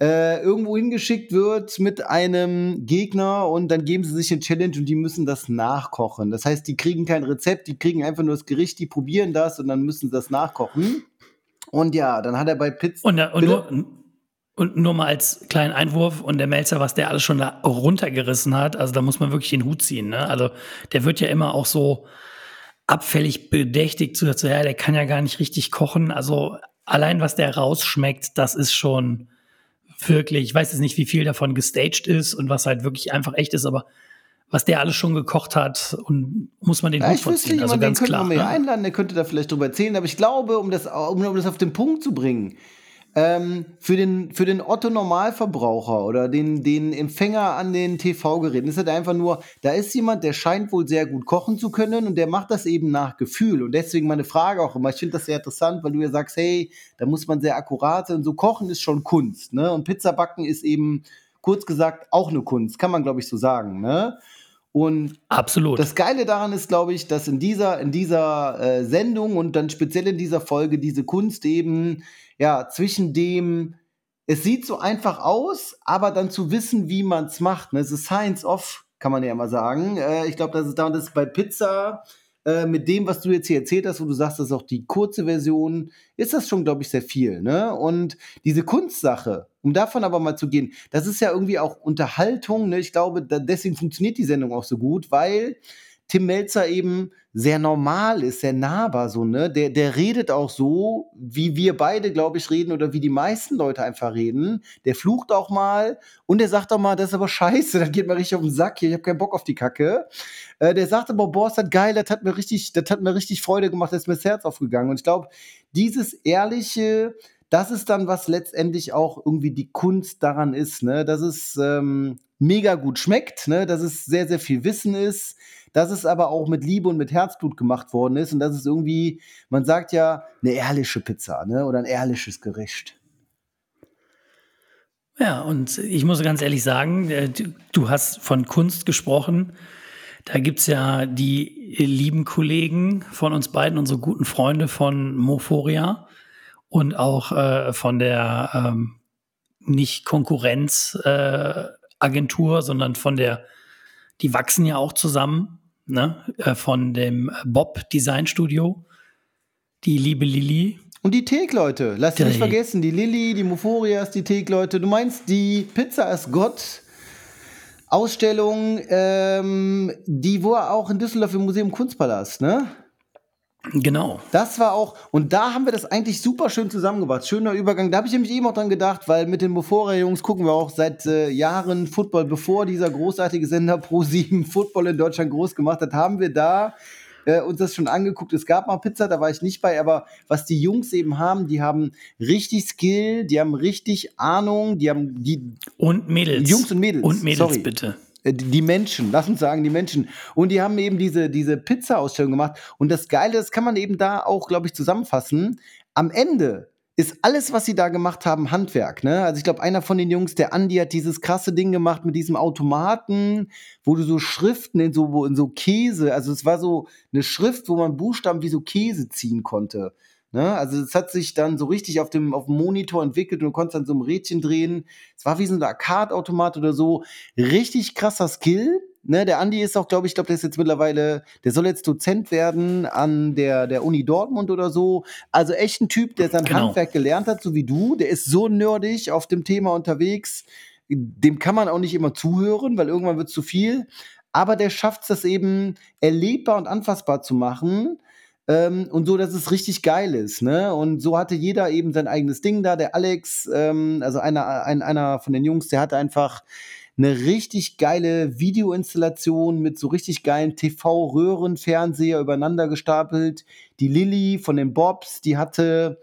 S4: äh, irgendwo hingeschickt wird mit einem Gegner und dann geben sie sich eine Challenge und die müssen das nachkochen. Das heißt, die kriegen kein Rezept, die kriegen einfach nur das Gericht, die probieren das und dann müssen sie das nachkochen. Und ja, dann hat er bei Pizza.
S3: Und, und, nur, und nur mal als kleinen Einwurf und der Melzer, was der alles schon da runtergerissen hat, also da muss man wirklich den Hut ziehen. Ne? Also der wird ja immer auch so abfällig bedächtigt zu, so, ja, der kann ja gar nicht richtig kochen. Also allein was der rausschmeckt, das ist schon wirklich, ich weiß jetzt nicht, wie viel davon gestaged ist und was halt wirklich einfach echt ist, aber was der alles schon gekocht hat und muss man den
S4: ja, Hut ich wüsste also ganz den klar. Man ne? einladen, der könnte da vielleicht drüber erzählen, aber ich glaube, um das, um, um das auf den Punkt zu bringen, ähm, für den, für den Otto-Normalverbraucher oder den, den Empfänger an den TV-Geräten ist halt einfach nur, da ist jemand, der scheint wohl sehr gut kochen zu können und der macht das eben nach Gefühl. Und deswegen meine Frage auch immer, ich finde das sehr interessant, weil du ja sagst, hey, da muss man sehr akkurat sein. So kochen ist schon Kunst, ne? Und Pizza backen ist eben, kurz gesagt, auch eine Kunst, kann man, glaube ich, so sagen, ne? Und
S3: Absolut.
S4: das Geile daran ist, glaube ich, dass in dieser, in dieser äh, Sendung und dann speziell in dieser Folge diese Kunst eben ja zwischen dem, es sieht so einfach aus, aber dann zu wissen, wie man es macht. Ne? Es ist Science of, kann man ja mal sagen. Äh, ich glaube, das ist, das ist bei Pizza äh, mit dem, was du jetzt hier erzählt hast, wo du sagst, das ist auch die kurze Version, ist das schon, glaube ich, sehr viel. Ne? Und diese Kunstsache, um davon aber mal zu gehen, das ist ja irgendwie auch Unterhaltung. Ne? Ich glaube, da, deswegen funktioniert die Sendung auch so gut, weil Tim Melzer eben sehr normal ist, sehr nahbar so, ne? Der, der redet auch so, wie wir beide, glaube ich, reden oder wie die meisten Leute einfach reden. Der flucht auch mal und der sagt auch mal, das ist aber scheiße, das geht mir richtig auf den Sack hier, ich habe keinen Bock auf die Kacke. Äh, der sagt aber, boah, ist das geil, das hat mir richtig, das hat mir richtig Freude gemacht, das ist mir das Herz aufgegangen. Und ich glaube, dieses ehrliche, das ist dann, was letztendlich auch irgendwie die Kunst daran ist, ne? Das ist, ähm, mega gut schmeckt, ne? dass es sehr, sehr viel Wissen ist, dass es aber auch mit Liebe und mit Herzblut gemacht worden ist und dass es irgendwie, man sagt ja, eine ehrliche Pizza ne? oder ein ehrliches Gericht.
S3: Ja, und ich muss ganz ehrlich sagen, äh, du hast von Kunst gesprochen. Da gibt's ja die lieben Kollegen von uns beiden, unsere guten Freunde von Moforia und auch äh, von der ähm, nicht Konkurrenzagentur, äh, sondern von der, die wachsen ja auch zusammen, ne? Äh, von dem Bob Design Studio, die liebe Lilly,
S4: und die Teak-Leute, lass dich nicht vergessen, die Lilly, die Muforias, die Teak-Leute. Du meinst die Pizza ist Gott Ausstellung, ähm, die war auch in Düsseldorf im Museum Kunstpalast, ne?
S3: Genau.
S4: Das war auch, und da haben wir das eigentlich super schön zusammengebracht. Schöner Übergang. Da habe ich nämlich eben auch dran gedacht, weil mit den Moforia-Jungs gucken wir auch seit äh, Jahren Football, bevor dieser großartige Sender Pro7 Football in Deutschland groß gemacht hat, haben wir da äh, uns das schon angeguckt. Es gab mal Pizza, da war ich nicht bei, aber was die Jungs eben haben, die haben richtig Skill, die haben richtig Ahnung, die haben die.
S3: Und Mädels.
S4: Jungs und Mädels.
S3: Und Mädels, sorry. bitte
S4: die Menschen, lass uns sagen, die Menschen. Und die haben eben diese, diese Pizza-Ausstellung gemacht. Und das Geile, das kann man eben da auch, glaube ich, zusammenfassen. Am Ende ist alles, was sie da gemacht haben, Handwerk. Ne? Also ich glaube, einer von den Jungs, der Andi, hat dieses krasse Ding gemacht mit diesem Automaten, wo du so Schriften in so, in so Käse, also es war so eine Schrift, wo man Buchstaben wie so Käse ziehen konnte. Ne? Also es hat sich dann so richtig auf dem, auf dem Monitor entwickelt und du konntest dann so ein Rädchen drehen. Es war wie so ein Arcade-Automat oder so. Richtig krasser Skill. Ne, der Andi ist auch, glaube ich, glaube, der ist jetzt mittlerweile, der soll jetzt Dozent werden an der, der Uni Dortmund oder so. Also echt ein Typ, der sein genau. Handwerk gelernt hat, so wie du. Der ist so nerdig auf dem Thema unterwegs. Dem kann man auch nicht immer zuhören, weil irgendwann wird es zu viel. Aber der schafft es, das eben erlebbar und anfassbar zu machen. Ähm, und so, dass es richtig geil ist, ne? Und so hatte jeder eben sein eigenes Ding da. Der Alex, ähm, also einer, ein, einer von den Jungs, der hatte einfach eine richtig geile Videoinstallation mit so richtig geilen TV-Röhrenfernseher übereinander gestapelt. Die Lilly von den Bobs, die hatte,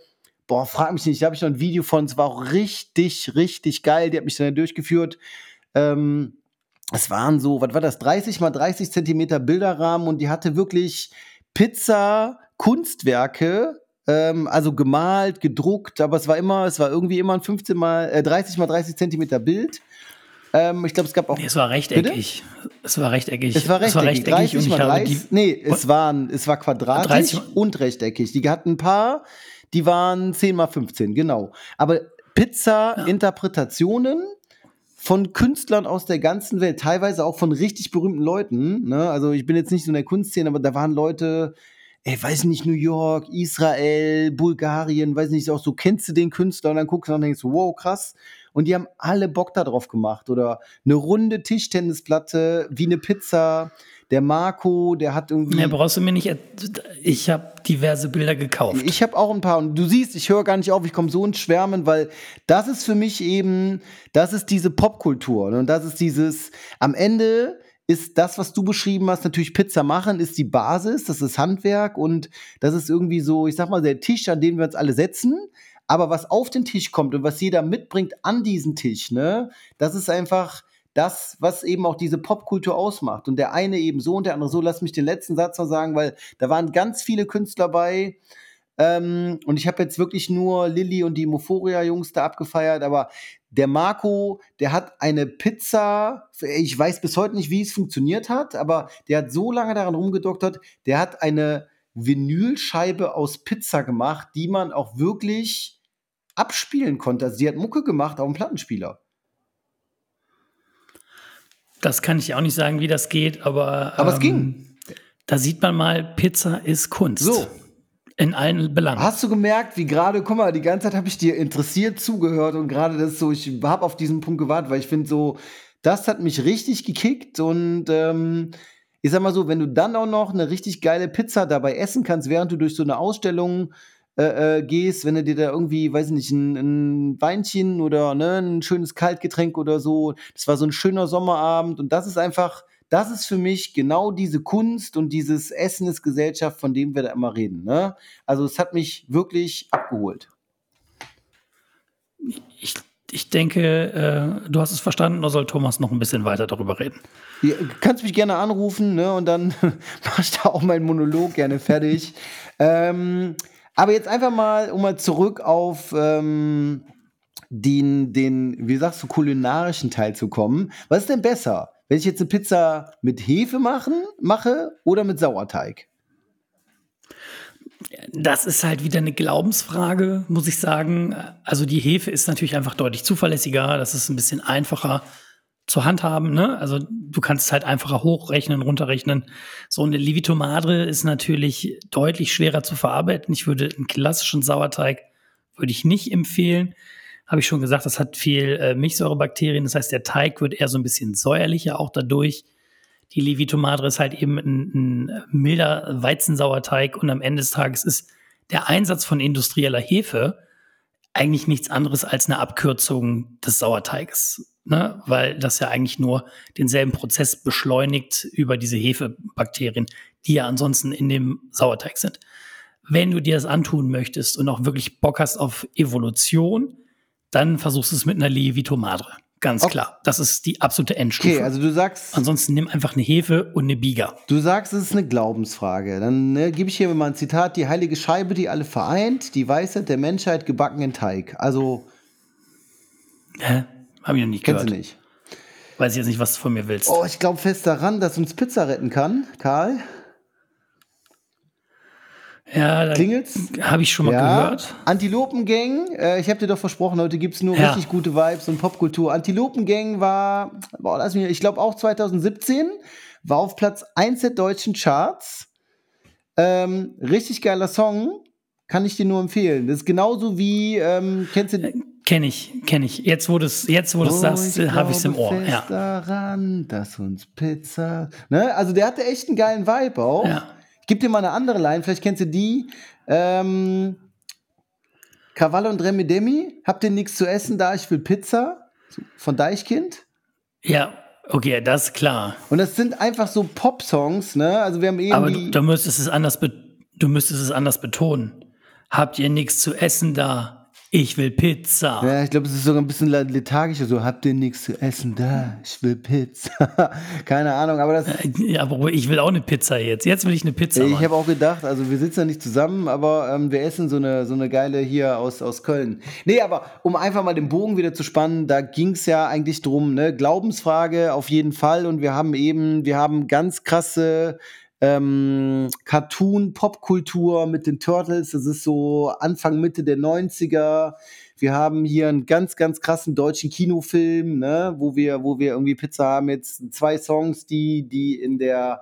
S4: boah, frag mich nicht, da habe ich noch ein Video von, es war auch richtig, richtig geil. Die hat mich dann durchgeführt. Ähm, es waren so, was war das, 30 mal 30 Zentimeter Bilderrahmen und die hatte wirklich Pizza, Kunstwerke ähm, also gemalt, gedruckt, aber es war immer, es war irgendwie immer ein 15 mal, äh, 30 mal 30 Zentimeter Bild ähm, ich glaube, es gab auch.
S3: Nee, es war rechteckig.
S4: Bitte?
S3: Es war rechteckig.
S4: Es war rechteckig. Es war rechteckig 30 und ich 30, die, nee, es, waren, es war quadratisch und rechteckig. Die hatten ein paar, die waren 10 mal 15, genau. Aber Pizza-Interpretationen von Künstlern aus der ganzen Welt, teilweise auch von richtig berühmten Leuten. Ne? Also ich bin jetzt nicht so in der Kunstszene, aber da waren Leute, ey, weiß nicht, New York, Israel, Bulgarien, weiß nicht, auch so, kennst du den Künstler und dann guckst du und denkst, wow, krass und die haben alle Bock darauf gemacht. Oder eine runde Tischtennisplatte wie eine Pizza. Der Marco, der hat irgendwie.
S3: Ja, brauchst du mir nicht. Ich habe diverse Bilder gekauft.
S4: Ich habe auch ein paar. Und du siehst, ich höre gar nicht auf, ich komme so ins Schwärmen, weil das ist für mich eben, das ist diese Popkultur. Ne? Und das ist dieses, am Ende ist das, was du beschrieben hast, natürlich Pizza machen, ist die Basis, das ist Handwerk und das ist irgendwie so, ich sag mal, der Tisch, an den wir uns alle setzen. Aber was auf den Tisch kommt und was jeder mitbringt an diesen Tisch, ne, das ist einfach das, was eben auch diese Popkultur ausmacht. Und der eine eben so und der andere so. Lass mich den letzten Satz noch sagen, weil da waren ganz viele Künstler bei. Ähm, und ich habe jetzt wirklich nur Lilly und die Moforia-Jungs da abgefeiert, aber der Marco, der hat eine Pizza, ich weiß bis heute nicht, wie es funktioniert hat, aber der hat so lange daran rumgedoktert, der hat eine Vinylscheibe aus Pizza gemacht, die man auch wirklich abspielen konnte. Also sie hat Mucke gemacht auf dem Plattenspieler.
S3: Das kann ich auch nicht sagen, wie das geht, aber.
S4: Aber ähm, es ging.
S3: Da sieht man mal, Pizza ist Kunst. So. In allen Belangen.
S4: Hast du gemerkt, wie gerade, guck mal, die ganze Zeit habe ich dir interessiert zugehört und gerade das so, ich habe auf diesen Punkt gewartet, weil ich finde so, das hat mich richtig gekickt und ähm, ich sag mal so, wenn du dann auch noch eine richtig geile Pizza dabei essen kannst, während du durch so eine Ausstellung äh, äh, gehst, wenn du dir da irgendwie, weiß ich nicht, ein, ein Weinchen oder ne, ein schönes Kaltgetränk oder so. Das war so ein schöner Sommerabend und das ist einfach, das ist für mich genau diese Kunst und dieses Essen ist Gesellschaft, von dem wir da immer reden. Ne? Also es hat mich wirklich abgeholt.
S3: Ich, ich denke, äh, du hast es verstanden, oder soll Thomas noch ein bisschen weiter darüber reden?
S4: Ja, kannst mich gerne anrufen, ne? Und dann mache ich da auch meinen Monolog gerne fertig. ähm, aber jetzt einfach mal, um mal zurück auf ähm, den, den, wie sagst du, kulinarischen Teil zu kommen. Was ist denn besser? Wenn ich jetzt eine Pizza mit Hefe machen, mache oder mit Sauerteig?
S3: Das ist halt wieder eine Glaubensfrage, muss ich sagen. Also die Hefe ist natürlich einfach deutlich zuverlässiger. Das ist ein bisschen einfacher zu handhaben. Ne? Also du kannst es halt einfacher hochrechnen, runterrechnen. So eine Livito Madre ist natürlich deutlich schwerer zu verarbeiten. Ich würde einen klassischen Sauerteig würde ich nicht empfehlen. Habe ich schon gesagt, das hat viel äh, Milchsäurebakterien. Das heißt, der Teig wird eher so ein bisschen säuerlicher auch dadurch. Die Levito Madre ist halt eben ein, ein milder Weizensauerteig und am Ende des Tages ist der Einsatz von industrieller Hefe eigentlich nichts anderes als eine Abkürzung des Sauerteiges, ne? weil das ja eigentlich nur denselben Prozess beschleunigt über diese Hefebakterien, die ja ansonsten in dem Sauerteig sind. Wenn du dir das antun möchtest und auch wirklich Bock hast auf Evolution, dann versuchst du es mit einer Levito Madre. Ganz okay. klar. Das ist die absolute Endstufe.
S4: Okay, also du sagst.
S3: Ansonsten nimm einfach eine Hefe und eine Biga.
S4: Du sagst, es ist eine Glaubensfrage. Dann ne, gebe ich hier mal ein Zitat: Die heilige Scheibe, die alle vereint, die Weisheit der Menschheit gebacken in Teig. Also.
S3: Hä? Hab ich noch nicht
S4: kennst
S3: gehört.
S4: du nicht.
S3: Weiß ich jetzt nicht, was du von mir willst.
S4: Oh, ich glaube fest daran, dass uns Pizza retten kann, Karl.
S3: Ja, da
S4: Klingelt's?
S3: Habe ich schon mal
S4: Ja.
S3: gehört.
S4: Antilopengang, äh, ich habe dir doch versprochen, heute gibt es nur
S3: Ja.
S4: richtig gute Vibes und Popkultur. Antilopengang war, boah, lass mich, ich glaube auch 2017, war auf Platz 1 der deutschen Charts. Ähm, richtig geiler Song, kann ich dir nur empfehlen. Das ist genauso wie, ähm, kennst du
S3: Kenne ich, kenne ich. Jetzt, wo du es jetzt, wo
S4: Oh,
S3: sagst, habe ich es im Ohr.
S4: fest
S3: Ja.
S4: daran, dass uns Pizza. Ne? Also der hatte echt einen geilen Vibe auch.
S3: Ja.
S4: Ich gebe dir mal eine andere Line, vielleicht kennst du die. Ähm, Cavallo und Remi Demi, habt ihr nichts zu essen da? Ich will Pizza. Von Deichkind.
S3: ja, okay, das ist klar.
S4: Und das sind einfach so Pop-Songs, ne? Also wir haben
S3: Aber
S4: irgendwie.
S3: du, du müsstest es anders, du müsstest es anders betonen. Habt ihr nichts zu essen da? Ich will Pizza.
S4: ja, ich glaube, es ist sogar ein bisschen lethargischer. So, habt ihr nichts zu essen da? Ich will Pizza. Keine Ahnung, aber das.
S3: Ja, aber ich will auch eine Pizza jetzt. Jetzt will ich eine Pizza.
S4: Ich habe auch gedacht, also wir sitzen ja nicht zusammen, aber ähm, wir essen so eine, so eine geile hier aus, aus Köln. Nee, aber um einfach mal den Bogen wieder zu spannen, da ging es ja eigentlich drum, ne? Glaubensfrage auf jeden Fall. Und wir haben eben, wir haben ganz krasse ähm, Cartoon-Popkultur mit den Turtles. Das ist so Anfang, Mitte der 90er. Wir haben hier einen ganz, ganz krassen deutschen Kinofilm, ne, wo wir, wo wir irgendwie Pizza haben. Jetzt zwei Songs, die, die in der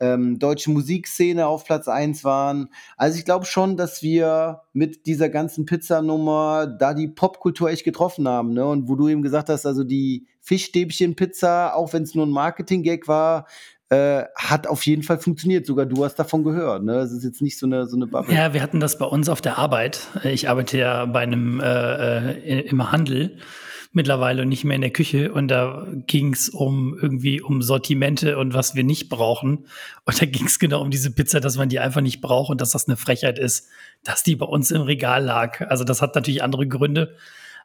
S4: ähm, deutschen Musikszene auf Platz 1 waren. Also ich glaube schon, dass wir mit dieser ganzen Pizzanummer da die Popkultur echt getroffen haben. Ne? Und wo du eben gesagt hast, also die Fischstäbchen-Pizza, auch wenn es nur ein Marketing-Gag war, äh, hat auf jeden Fall funktioniert. Sogar du hast davon gehört. Ne? Das ist jetzt nicht so eine, so eine Bubble.
S3: Ja, wir hatten das bei uns auf der Arbeit. Ich arbeite ja bei einem äh, äh, im Handel mittlerweile und nicht mehr in der Küche. Und da ging es um irgendwie um Sortimente und was wir nicht brauchen. Und da ging es genau um diese Pizza, dass man die einfach nicht braucht und dass das eine Frechheit ist, dass die bei uns im Regal lag. Also das hat natürlich andere Gründe.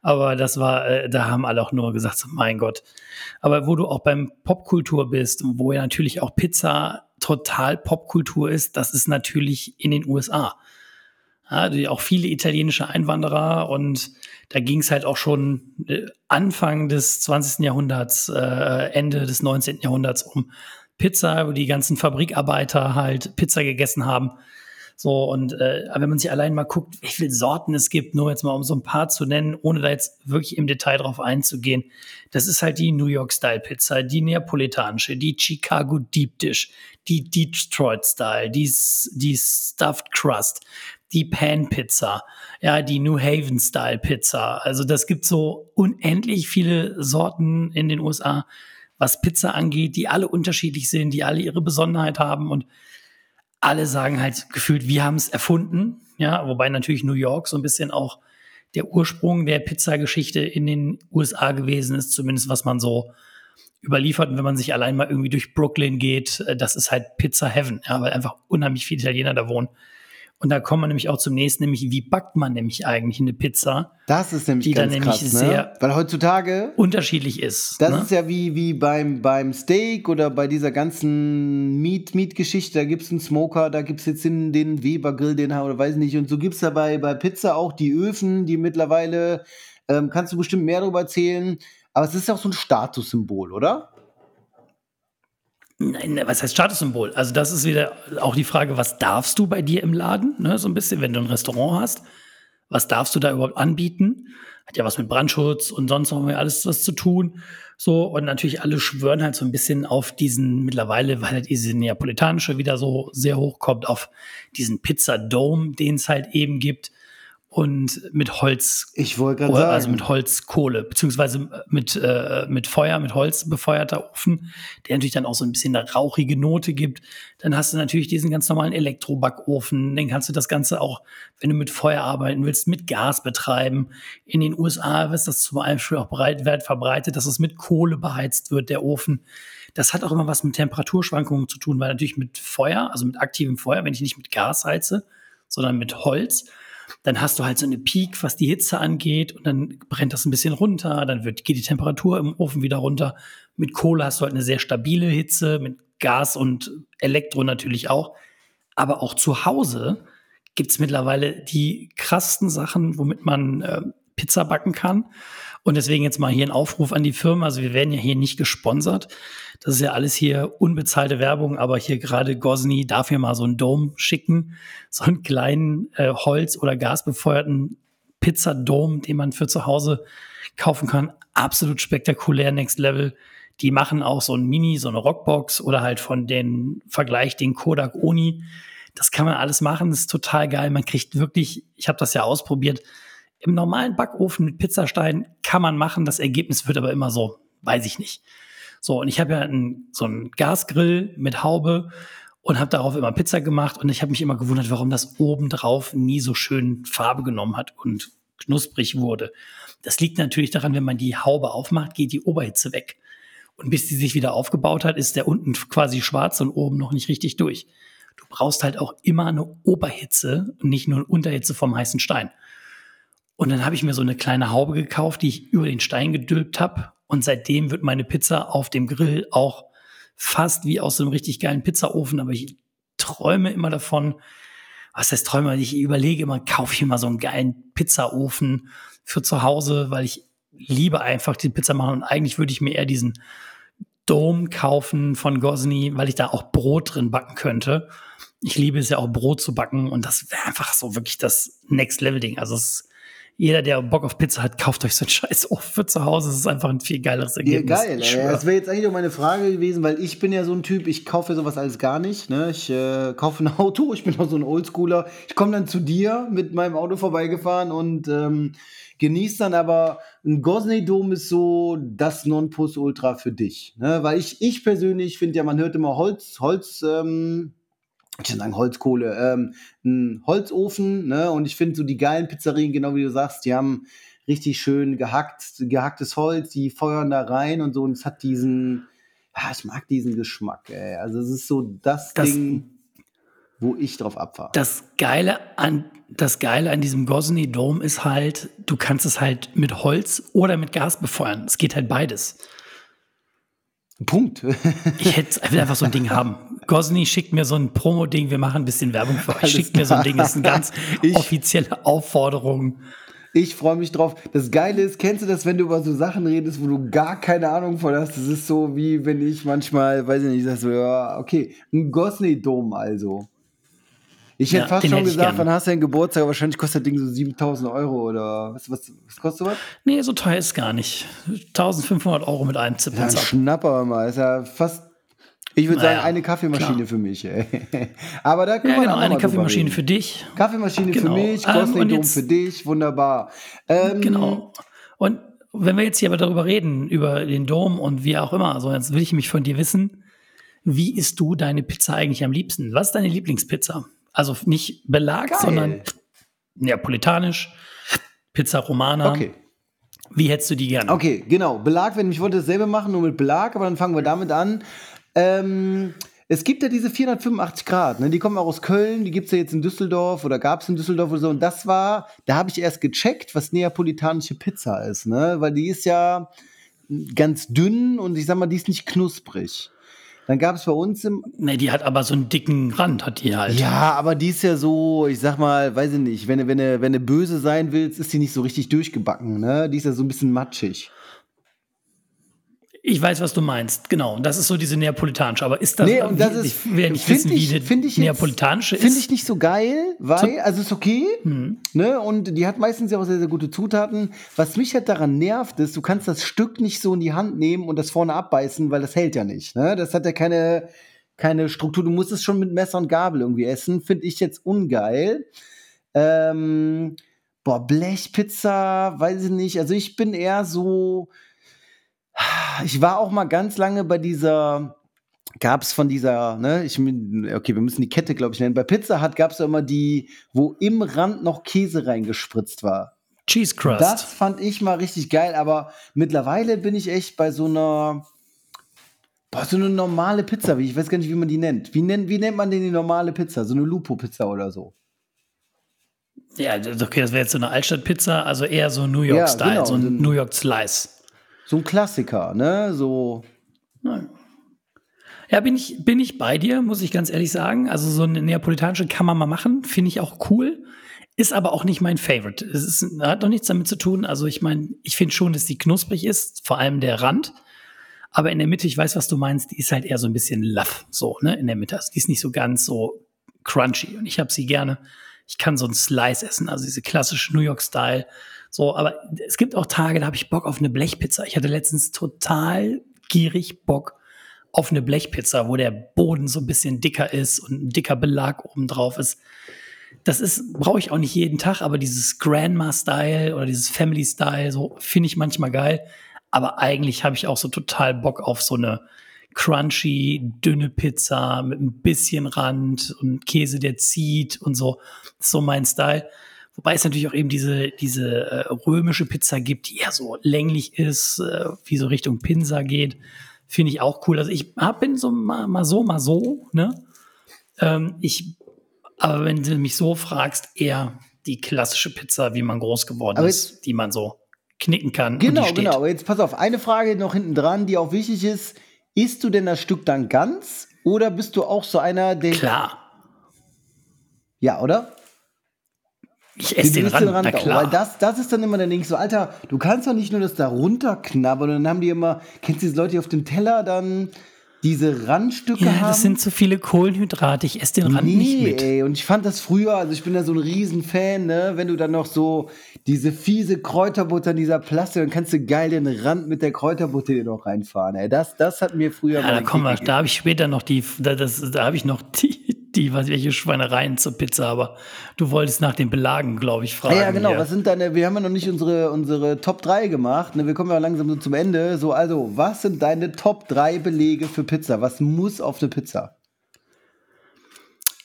S3: Aber das war, äh, da haben alle auch nur gesagt, so, mein Gott. Aber wo du auch beim Popkultur bist, wo ja natürlich auch Pizza total Popkultur ist, das ist natürlich in den USA. Ja, auch viele italienische Einwanderer und da ging es halt auch schon äh, Anfang des 20. Jahrhunderts, äh, Ende des 19. Jahrhunderts um Pizza, wo die ganzen Fabrikarbeiter halt Pizza gegessen haben. So, und äh, wenn man sich allein mal guckt, wie viele Sorten es gibt, nur jetzt mal um so ein paar zu nennen, ohne da jetzt wirklich im Detail drauf einzugehen, das ist halt die New York Style Pizza, die neapolitanische, die Chicago Deep Dish, die Detroit Style, die, die Stuffed Crust, die Pan Pizza, ja, die New Haven Style Pizza. Also das gibt so unendlich viele Sorten in den USA, was Pizza angeht, die alle unterschiedlich sind, die alle ihre Besonderheit haben und alle sagen halt gefühlt, wir haben es erfunden. Ja, wobei natürlich New York so ein bisschen auch der Ursprung der Pizzageschichte in den USA gewesen ist, zumindest was man so überliefert. Und wenn man sich allein mal irgendwie durch Brooklyn geht, das ist halt Pizza Heaven, ja, weil einfach unheimlich viele Italiener da wohnen. Und da kommen wir nämlich auch zum nächsten, nämlich wie backt man nämlich eigentlich eine Pizza,
S4: Das ist nämlich
S3: die dann
S4: ganz
S3: nämlich
S4: krass, ne?
S3: sehr
S4: Weil heutzutage
S3: unterschiedlich ist.
S4: Das
S3: ne?
S4: ist ja wie, wie beim, beim Steak oder bei dieser ganzen Meat- Meat-Geschichte. da gibt es einen Smoker, da gibt es jetzt den, den Weber-Grill, den oder weiß nicht. Und so gibt es ja bei, bei Pizza auch die Öfen, die mittlerweile, ähm, kannst du bestimmt mehr darüber erzählen. Aber es ist ja auch so ein Statussymbol, oder?
S3: Nein, was heißt Statussymbol? Also das ist wieder auch die Frage, was darfst du bei dir im Laden? Ne? So ein bisschen, wenn du ein Restaurant hast, was darfst du da überhaupt anbieten? Hat ja was mit Brandschutz und sonst noch alles was zu tun. So, und natürlich alle schwören halt so ein bisschen auf diesen, mittlerweile, weil halt diese neapolitanische wieder so sehr hochkommt, auf diesen Pizza Dome, den es halt eben gibt. Und mit Holz
S4: Ich wollte gerade
S3: oder
S4: sagen.
S3: also mit Holzkohle, beziehungsweise mit, äh, mit Feuer, mit Holz befeuerter Ofen, der natürlich dann auch so ein bisschen eine rauchige Note gibt. Dann hast du natürlich diesen ganz normalen Elektrobackofen. Dann kannst du das Ganze auch, wenn du mit Feuer arbeiten willst, mit Gas betreiben. In den USA ist das zum Beispiel auch breit, weit verbreitet, dass es mit Kohle beheizt wird, der Ofen. Das hat auch immer was mit Temperaturschwankungen zu tun, weil natürlich mit Feuer, also mit aktivem Feuer, wenn ich nicht mit Gas heize, sondern mit Holz, dann hast du halt so eine Peak, was die Hitze angeht, und dann brennt das ein bisschen runter, dann wird, geht die Temperatur im Ofen wieder runter. Mit Kohle hast du halt eine sehr stabile Hitze, mit Gas und Elektro natürlich auch. Aber auch zu Hause gibt's mittlerweile die krassten Sachen, womit man äh, Pizza backen kann. Und deswegen jetzt mal hier ein Aufruf an die Firma. Also wir werden ja hier nicht gesponsert. Das ist ja alles hier unbezahlte Werbung, aber hier gerade Gosni darf hier mal so einen Dome schicken. So einen kleinen äh, Holz- oder gasbefeuerten Pizzadome, den man für zu Hause kaufen kann. Absolut spektakulär, next level. Die machen auch so ein Mini, so eine Rockbox oder halt von den Vergleich den Kodak Oni. Das kann man alles machen, das ist total geil. Man kriegt wirklich, ich habe das ja ausprobiert, im normalen Backofen mit Pizzastein kann man machen. Das Ergebnis wird aber immer so, weiß ich nicht. So, und ich habe ja einen, so einen Gasgrill mit Haube und habe darauf immer Pizza gemacht. Und ich habe mich immer gewundert, warum das obendrauf nie so schön Farbe genommen hat und knusprig wurde. Das liegt natürlich daran, wenn man die Haube aufmacht, geht die Oberhitze weg. Und bis die sich wieder aufgebaut hat, ist der unten quasi schwarz und oben noch nicht richtig durch. Du brauchst halt auch immer eine Oberhitze und nicht nur eine Unterhitze vom heißen Stein. Und dann habe ich mir so eine kleine Haube gekauft, die ich über den Stein gedülpt habe. Und seitdem wird meine Pizza auf dem Grill auch fast wie aus einem richtig geilen Pizzaofen. Aber ich träume immer davon, was heißt träume? Ich überlege immer, kaufe ich mal so einen geilen Pizzaofen für zu Hause, weil ich liebe einfach die Pizza machen. Und eigentlich würde ich mir eher diesen Dome kaufen von Gosni, weil ich da auch Brot drin backen könnte. Ich liebe es ja auch Brot zu backen und das wäre einfach so wirklich das Next Level Ding. Also es jeder, der Bock auf Pizza hat, kauft euch so einen scheiß Ofen für zu Hause. Das ist einfach ein viel geileres
S4: Ja,
S3: Ergebnis.
S4: geil. Ey.
S3: schwör.
S4: Das wäre jetzt eigentlich auch meine Frage gewesen, weil ich bin ja so ein Typ, ich kaufe sowas alles gar nicht. Ne? Ich äh, kaufe ein Auto, ich bin auch so ein Oldschooler. Ich komme dann zu dir mit meinem Auto vorbeigefahren und ähm, genieße dann aber, ein Gosney-Dom ist so das Nonplusultra für dich. Ne? Weil ich, ich persönlich finde ja, man hört immer Holz, Holz, ähm, ich kann sagen Holzkohle, ähm, ein Holzofen, ne? Und ich finde so die geilen Pizzerien, genau wie du sagst, die haben richtig schön gehackt, gehacktes Holz, die feuern da rein und so. Und es hat diesen, ja, ich mag diesen Geschmack, ey. Also es ist so das,
S3: Das-
S4: Ding, wo ich drauf abfahre.
S3: Das Geile an, das Geile an diesem Gosney Dome ist halt, du kannst es halt mit Holz oder mit Gas befeuern. Es geht halt beides.
S4: Punkt.
S3: Ich hätte einfach so ein Ding haben. Gosni schickt mir so ein Promo-Ding, wir machen ein bisschen Werbung für euch. Schickt mir so ein. Ding, das ist eine ganz
S4: Ich-
S3: offizielle Aufforderung.
S4: Ich freue mich drauf. Das Geile ist, kennst du das, wenn du über so Sachen redest, wo du gar keine Ahnung von hast? Das ist so, wie wenn ich manchmal, weiß ich nicht, sag so, ja, okay, ein Gosney-Dom also. Ich hätte
S3: Ja,
S4: fast schon gesagt, wann hast du denn Geburtstag? Wahrscheinlich kostet das Ding so 7000 Euro oder was, was, was kostet was?
S3: Nee, so teuer ist gar nicht. 1500 Euro mit einem
S4: Ja,
S3: Zip
S4: ein. Schnapper mal. Ist ja fast, ich würde
S3: Naja,
S4: sagen, eine Kaffeemaschine
S3: klar.
S4: für mich. Aber da können
S3: Ja,
S4: wir
S3: genau, eine Kaffeemaschine für dich.
S4: Kaffeemaschine
S3: Genau.
S4: für mich,
S3: Ähm,
S4: Gosney
S3: und
S4: Dom
S3: jetzt-
S4: für dich, wunderbar. Ähm,
S3: Genau. Und wenn wir jetzt hier aber darüber reden, über den Dom und wie auch immer, so jetzt will ich mich von dir wissen, wie isst du deine Pizza eigentlich am liebsten? Was ist deine Lieblingspizza? Also nicht Belag,
S4: Geil.
S3: sondern neapolitanisch, Pizza Romana.
S4: Okay.
S3: Wie hättest du die gerne?
S4: Okay, genau. Belag, wenn ich wollte dasselbe machen, nur mit Belag, aber dann fangen wir damit an. Ähm, es gibt ja diese 485 Grad, ne? die kommen auch aus Köln, die gibt es ja jetzt in Düsseldorf oder gab es in Düsseldorf oder so. Und das war, da habe ich erst gecheckt, was neapolitanische Pizza ist, ne? Weil die ist ja ganz dünn und ich sag mal, die ist nicht knusprig. Dann gab es bei uns im.
S3: Ne, die hat aber so einen dicken Rand, hat die halt.
S4: Ja, aber die ist ja so, ich sag mal, weiß ich nicht, wenn du, wenn wenn du böse sein willst, ist die nicht so richtig durchgebacken, ne? Die ist ja so ein bisschen matschig.
S3: Ich weiß, was du meinst, genau. Das ist so diese neapolitanische. Aber ist das,
S4: Nee, und das ist-
S3: ich will nicht
S4: find
S3: wissen,
S4: ich-
S3: wie die
S4: ich jetzt-
S3: neapolitanische ist.
S4: Finde ich nicht so geil, weil, also ist okay,
S3: Mhm.
S4: ne, und die hat meistens ja auch sehr, sehr gute Zutaten. Was mich halt daran nervt, ist, du kannst das Stück nicht so in die Hand nehmen und das vorne abbeißen, weil das hält ja nicht, ne, das hat ja keine, keine Struktur, du musst es schon mit Messer und Gabel irgendwie essen, finde ich jetzt ungeil. Ähm, boah, Blechpizza, weiß ich nicht, also ich bin eher so, ich war auch mal ganz lange bei dieser, gab es von dieser, ne, ich, okay, wir müssen die Kette, glaube ich, nennen. Bei Pizza Hut gab es ja immer die, wo im Rand noch Käse reingespritzt war.
S3: Cheese Crust.
S4: Das fand ich mal richtig geil, aber mittlerweile bin ich echt bei so einer, boah, so eine normale Pizza, wie ich weiß gar nicht, wie man die nennt. Wie, nennt. wie nennt man denn die normale Pizza? So eine Lupo-Pizza oder so.
S3: ja, okay, das wäre jetzt so eine Altstadtpizza, also eher so New York-Style,
S4: genau,
S3: so ein
S4: so ein-
S3: New York Slice.
S4: So ein Klassiker, ne? So.
S3: Ja, bin ich, bin ich bei dir, muss ich ganz ehrlich sagen. Also so eine neapolitanische kann man mal machen, finde ich auch cool. Ist aber auch nicht mein Favorite. Es ist, hat doch nichts damit zu tun. Also ich meine, ich finde schon, dass die knusprig ist, vor allem der Rand. Aber in der Mitte, ich weiß, was du meinst, die ist halt eher so ein bisschen laff, so, ne, in der Mitte. Also die ist nicht so ganz so crunchy. Und ich habe sie gerne. Ich kann so einen Slice essen, also diese klassische New York-Style. So, aber es gibt auch Tage, da habe ich Bock auf eine Blechpizza. Ich hatte letztens total gierig Bock auf eine Blechpizza, wo der Boden so ein bisschen dicker ist und ein dicker Belag oben drauf ist. Das ist, brauche ich auch nicht jeden Tag, aber dieses Grandma-Style oder dieses Family-Style, so finde ich manchmal geil. Aber eigentlich habe ich auch so total Bock auf so eine crunchy, dünne Pizza mit ein bisschen Rand und Käse, der zieht und so. Das ist so mein Style. Wobei es natürlich auch eben diese, diese äh, römische Pizza gibt, die eher so länglich ist, äh, wie so Richtung Pinsa geht. Finde ich auch cool. Also ich hab, bin so mal, mal so, mal so, ne? Ähm, ich, aber wenn du mich so fragst, eher die klassische Pizza, wie man groß geworden
S4: Aber
S3: ist, die man so knicken kann.
S4: Genau, genau. Jetzt pass auf, eine Frage noch hinten dran, die auch wichtig ist. Isst du denn das Stück dann ganz oder bist du auch so einer, der.
S3: Klar.
S4: Ja, oder?
S3: Ich esse den
S4: isst
S3: Rand, na
S4: auch,
S3: klar.
S4: Weil das, das ist dann immer der Ding so, Alter, du kannst doch nicht nur das da runterknabbern und dann haben die immer, kennst du diese Leute, die auf dem Teller dann diese Randstücke
S3: ja,
S4: haben?
S3: das sind zu viele Kohlenhydrate. Ich esse den Rand nicht mit.
S4: ey, und ich fand das früher, also ich bin da so ein Riesenfan, ne, wenn du dann noch so diese fiese Kräuterbutter in dieser Plastik, dann kannst du geil den Rand mit der Kräuterbutter dir noch reinfahren, ey. Das, das hat mir früher
S3: Ja, da
S4: mal
S3: kommen wir,
S4: Kick
S3: da habe ich später noch die, da, das, da habe ich noch die, die, was welche Schweinereien zur Pizza, aber du wolltest nach den Belagen, glaube ich, fragen.
S4: Ah, ja, genau.
S3: hier.
S4: Was sind deine, wir haben ja noch nicht unsere, unsere Top 3 gemacht. Ne? Wir kommen ja langsam so zum Ende. So, also, was sind deine Top 3 Belege für Pizza? Was muss auf eine Pizza?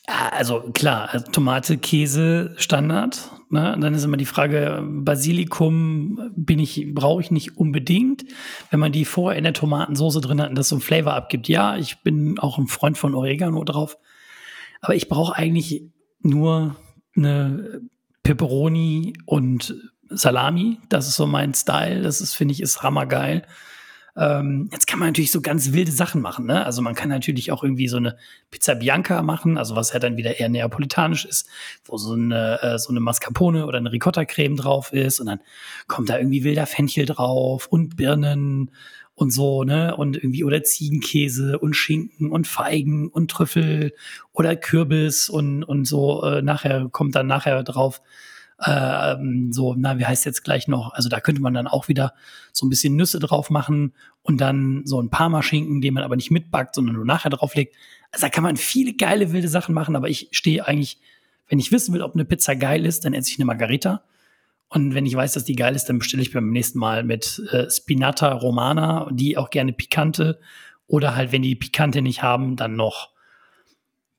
S3: Ja, also klar, also Tomate, Käse, Standard. Ne? Dann ist immer die Frage, Basilikum bin ich, brauche ich nicht unbedingt. Wenn man die vorher in der Tomatensoße drin hat und das so einen Flavor abgibt, ja, ich bin auch ein Freund von Oregano drauf. Aber ich brauche eigentlich nur eine Pepperoni und Salami. Das ist so mein Style. Das ist, finde ich, ist hammergeil. Ähm, jetzt kann man natürlich so ganz wilde Sachen machen. Ne? Also man kann natürlich auch irgendwie so eine Pizza Bianca machen, also was ja dann wieder eher neapolitanisch ist, wo so eine, äh, so eine Mascarpone oder eine Ricotta-Creme drauf ist und dann kommt da irgendwie wilder Fenchel drauf und Birnen und so, ne? Und irgendwie oder Ziegenkäse und Schinken und Feigen und Trüffel oder Kürbis und, und so äh, nachher kommt dann nachher drauf ähm, so, na, wie heißt jetzt gleich noch? Also da könnte man dann auch wieder so ein bisschen Nüsse drauf machen und dann so ein Parmaschinken, den man aber nicht mitbackt, sondern nur nachher drauflegt. Also da kann man viele geile wilde Sachen machen, aber ich stehe eigentlich, wenn ich wissen will, ob eine Pizza geil ist, dann esse ich eine Margarita. Und wenn ich weiß, dass die geil ist, dann bestelle ich beim nächsten Mal mit äh, Spinata Romana, die auch gerne pikante. Oder halt, wenn die Pikante nicht haben, dann noch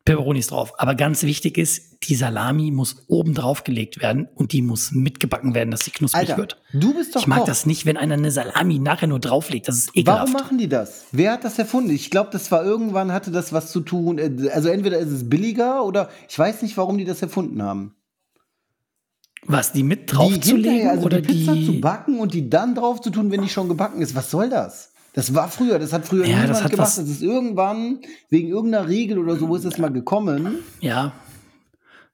S3: Peperonis drauf. Aber ganz wichtig ist, die Salami muss oben drauf gelegt werden und die muss mitgebacken werden, dass sie knusprig
S4: Alter,
S3: wird.
S4: du bist doch
S3: Ich mag
S4: Koch.
S3: das nicht, wenn einer eine Salami nachher nur drauflegt. Das ist ekelhaft.
S4: Warum machen die das? Wer hat das erfunden? Ich glaube, das war irgendwann, hatte das was zu tun. äh, Also entweder ist es billiger oder ich weiß nicht, warum die das erfunden haben.
S3: Was, die mit
S4: Die
S3: draufzulegen
S4: hinterher, also
S3: oder
S4: die Pizza
S3: die...
S4: zu backen und die dann drauf zu tun, wenn die schon gebacken ist. Was soll das? Das war früher, das hat früher
S3: Ja,
S4: niemand
S3: hat
S4: gemacht. Das ist irgendwann, wegen irgendeiner Regel oder so, ist das mal gekommen.
S3: Ja,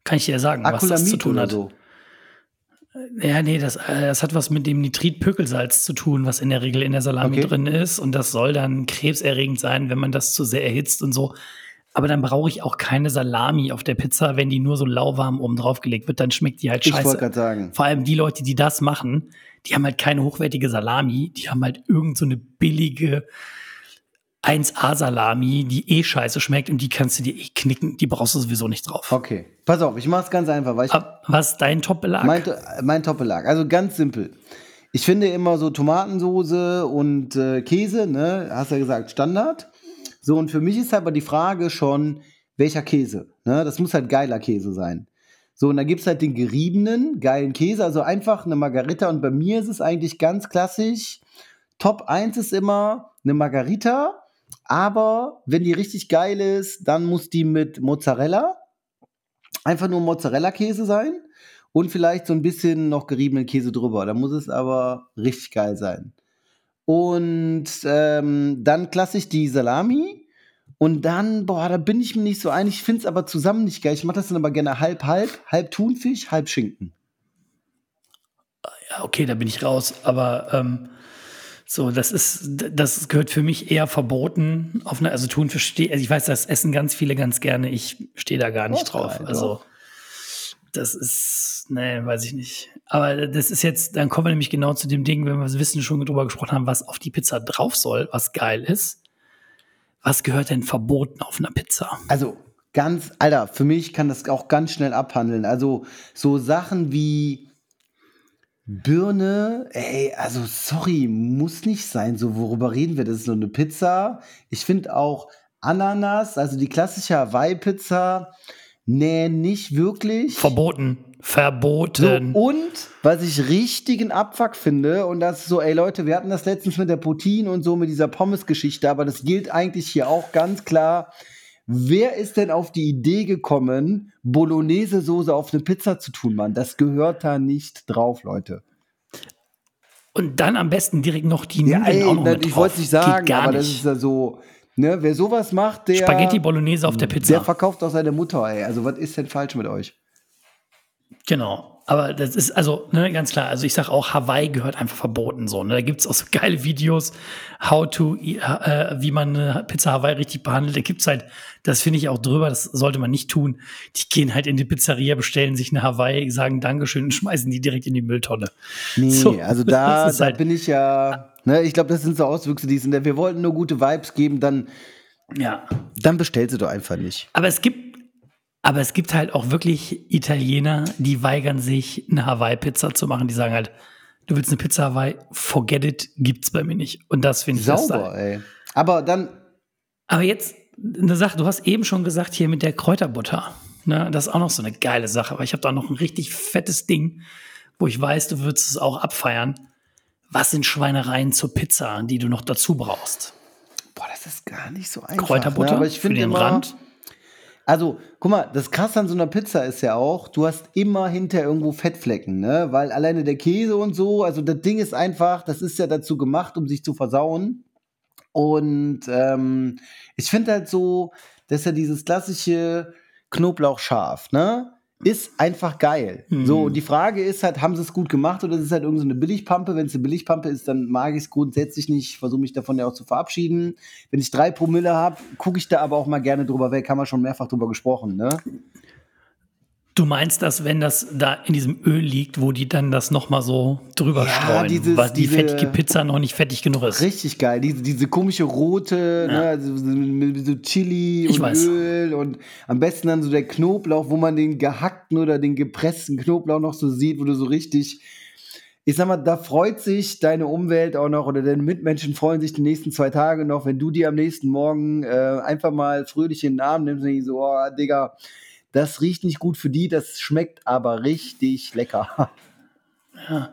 S3: kann ich dir sagen, was das zu tun hat.
S4: so.
S3: Ja, nee, das, äh, das hat was mit dem Nitritpökelsalz zu tun, was in der Regel in der Salami
S4: Okay.
S3: drin ist. Und das soll dann krebserregend sein, wenn man das zu sehr erhitzt und so. Aber dann brauche ich auch keine Salami auf der Pizza, wenn die nur so lauwarm oben drauf gelegt wird, dann schmeckt die halt
S4: Ich
S3: scheiße.
S4: wollte gerade sagen.
S3: Vor allem die Leute, die das machen, die haben halt keine hochwertige Salami, die haben halt irgend so eine billige 1A-Salami, die eh scheiße schmeckt und die kannst du dir eh knicken, die brauchst du sowieso nicht drauf.
S4: Okay, pass auf, ich mache es ganz einfach, weil ich
S3: Ab- Was ist dein Top-Belag?
S4: Mein, mein Top-Belag. Also ganz simpel. Ich finde immer so Tomatensoße und äh, Käse, ne, hast ja gesagt, Standard. So, und für mich ist aber die Frage schon, welcher Käse? Ne? Das muss halt geiler Käse sein. So, und dann gibt es halt den geriebenen, geilen Käse, also einfach eine Margarita. Und bei mir ist es eigentlich ganz klassisch. Top 1 ist immer eine Margarita, aber wenn die richtig geil ist, dann muss die mit Mozzarella, einfach nur Mozzarella-Käse sein und vielleicht so ein bisschen noch geriebenen Käse drüber. Da muss es aber richtig geil sein. Und ähm, dann klassisch die Salami. Und dann, boah, da bin ich mir nicht so einig. Ich finde es aber zusammen nicht geil. Ich mache das dann aber gerne halb, halb. Halb Thunfisch, halb Schinken.
S3: Ja, okay, da bin ich raus. Aber ähm, so, das ist, das gehört für mich eher verboten. Auf eine, also Thunfisch also ich weiß, das essen ganz viele ganz gerne. Ich stehe da gar nicht
S4: Doch,
S3: drauf.
S4: geil,
S3: also. Das ist, nee, weiß ich nicht. Aber das ist jetzt, dann kommen wir nämlich genau zu dem Ding, wenn wir das Wissen schon drüber gesprochen haben, was auf die Pizza drauf soll, was geil ist. Was gehört denn verboten auf einer Pizza?
S4: Also ganz, Alter, für mich kann das auch ganz schnell abhandeln. Also so Sachen wie Birne, ey, also sorry, muss nicht sein. So, worüber reden wir? Das ist so eine Pizza. Ich finde auch Ananas, also die klassische Hawaii-Pizza, nee, nicht wirklich.
S3: Verboten.
S4: So,
S3: Verboten.
S4: und was ich richtigen Abfuck finde, und das ist so, ey Leute, wir hatten das letztens mit der Poutine und so, mit dieser Pommes-Geschichte, aber das gilt eigentlich hier auch ganz klar. Wer ist denn auf die Idee gekommen, Bolognese-Soße auf eine Pizza zu tun, Mann? Das gehört da nicht drauf, Leute.
S3: Und dann am besten direkt noch die
S4: Ja,
S3: Nudeln
S4: ey,
S3: auch noch mit
S4: ich wollte es nicht sagen, aber
S3: nicht.
S4: das ist ja so, ne, wer sowas macht, der.
S3: Spaghetti Bolognese auf der Pizza.
S4: Der verkauft auch seine Mutter, ey. Also, was ist denn falsch mit euch?
S3: Genau. Aber das ist also ne, ganz klar. Also ich sage auch, Hawaii gehört einfach verboten. So, ne? Da gibt es auch so geile Videos, how to, äh, wie man eine Pizza Hawaii richtig behandelt. Da gibt's halt, das finde ich auch drüber, das sollte man nicht tun. Die gehen halt in die Pizzeria, bestellen sich eine Hawaii, sagen Dankeschön und schmeißen die direkt in die Mülltonne.
S4: Nee,
S3: So,
S4: also da, da
S3: halt-
S4: bin ich ja, ne, ich glaube, das sind so Auswüchse, die sind, wir wollten nur gute Vibes geben, dann,
S3: Ja.
S4: dann bestellt sie doch einfach nicht.
S3: Aber es gibt, aber es gibt halt auch wirklich Italiener, die weigern sich, eine Hawaii-Pizza zu machen. Die sagen halt, du willst eine Pizza Hawaii, forget it, gibt's bei mir nicht. Und das finde ich
S4: Sauber, ey. Aber dann,
S3: Aber jetzt eine Sache, du hast eben schon gesagt, hier mit der Kräuterbutter. Ne, das ist auch noch so eine geile Sache. Aber ich habe da noch ein richtig fettes Ding, wo ich weiß, du würdest es auch abfeiern. Was sind Schweinereien zur Pizza, die du noch dazu brauchst?
S4: boah, das ist gar nicht so einfach.
S3: Kräuterbutter
S4: ne? aber ich
S3: für
S4: finde
S3: den
S4: immer,
S3: Rand.
S4: Also, guck mal, das Krasse an so einer Pizza ist ja auch, du hast immer hinter irgendwo Fettflecken, ne? Weil alleine der Käse und so, also das Ding ist einfach, das ist ja dazu gemacht, um sich zu versauen. Und ähm, ich finde halt so, dass ja dieses klassische Knoblauchscharf, ne? Ist einfach geil.
S3: Mhm.
S4: So, und die Frage ist halt, haben sie es gut gemacht oder ist es halt irgendeine so eine Billigpampe? Wenn es eine Billigpampe ist, dann mag ich es grundsätzlich nicht. Ich versuche mich davon ja auch zu verabschieden. Wenn ich drei Promille habe, gucke ich da aber auch mal gerne drüber weg. Haben wir schon mehrfach drüber gesprochen, ne?
S3: Du meinst, dass wenn das da in diesem Öl liegt, wo die dann das noch mal so drüber
S4: Ja,
S3: streuen,
S4: dieses-
S3: weil die
S4: diese-
S3: fettige Pizza noch nicht fettig genug ist.
S4: Richtig geil. Diese, diese komische rote, ne, also so, so Chili
S3: Ich
S4: und
S3: weiß.
S4: Öl und am besten dann so der Knoblauch, wo man den gehackten oder den gepressten Knoblauch noch so sieht, wo du so richtig. ich sag mal, da freut sich deine Umwelt auch noch oder deine Mitmenschen freuen sich die nächsten zwei Tage noch, wenn du dir am nächsten Morgen äh, einfach mal fröhlich in den Arm nimmst und so, oh, Digga, das riecht nicht gut für die, das schmeckt aber richtig lecker.
S3: Ja,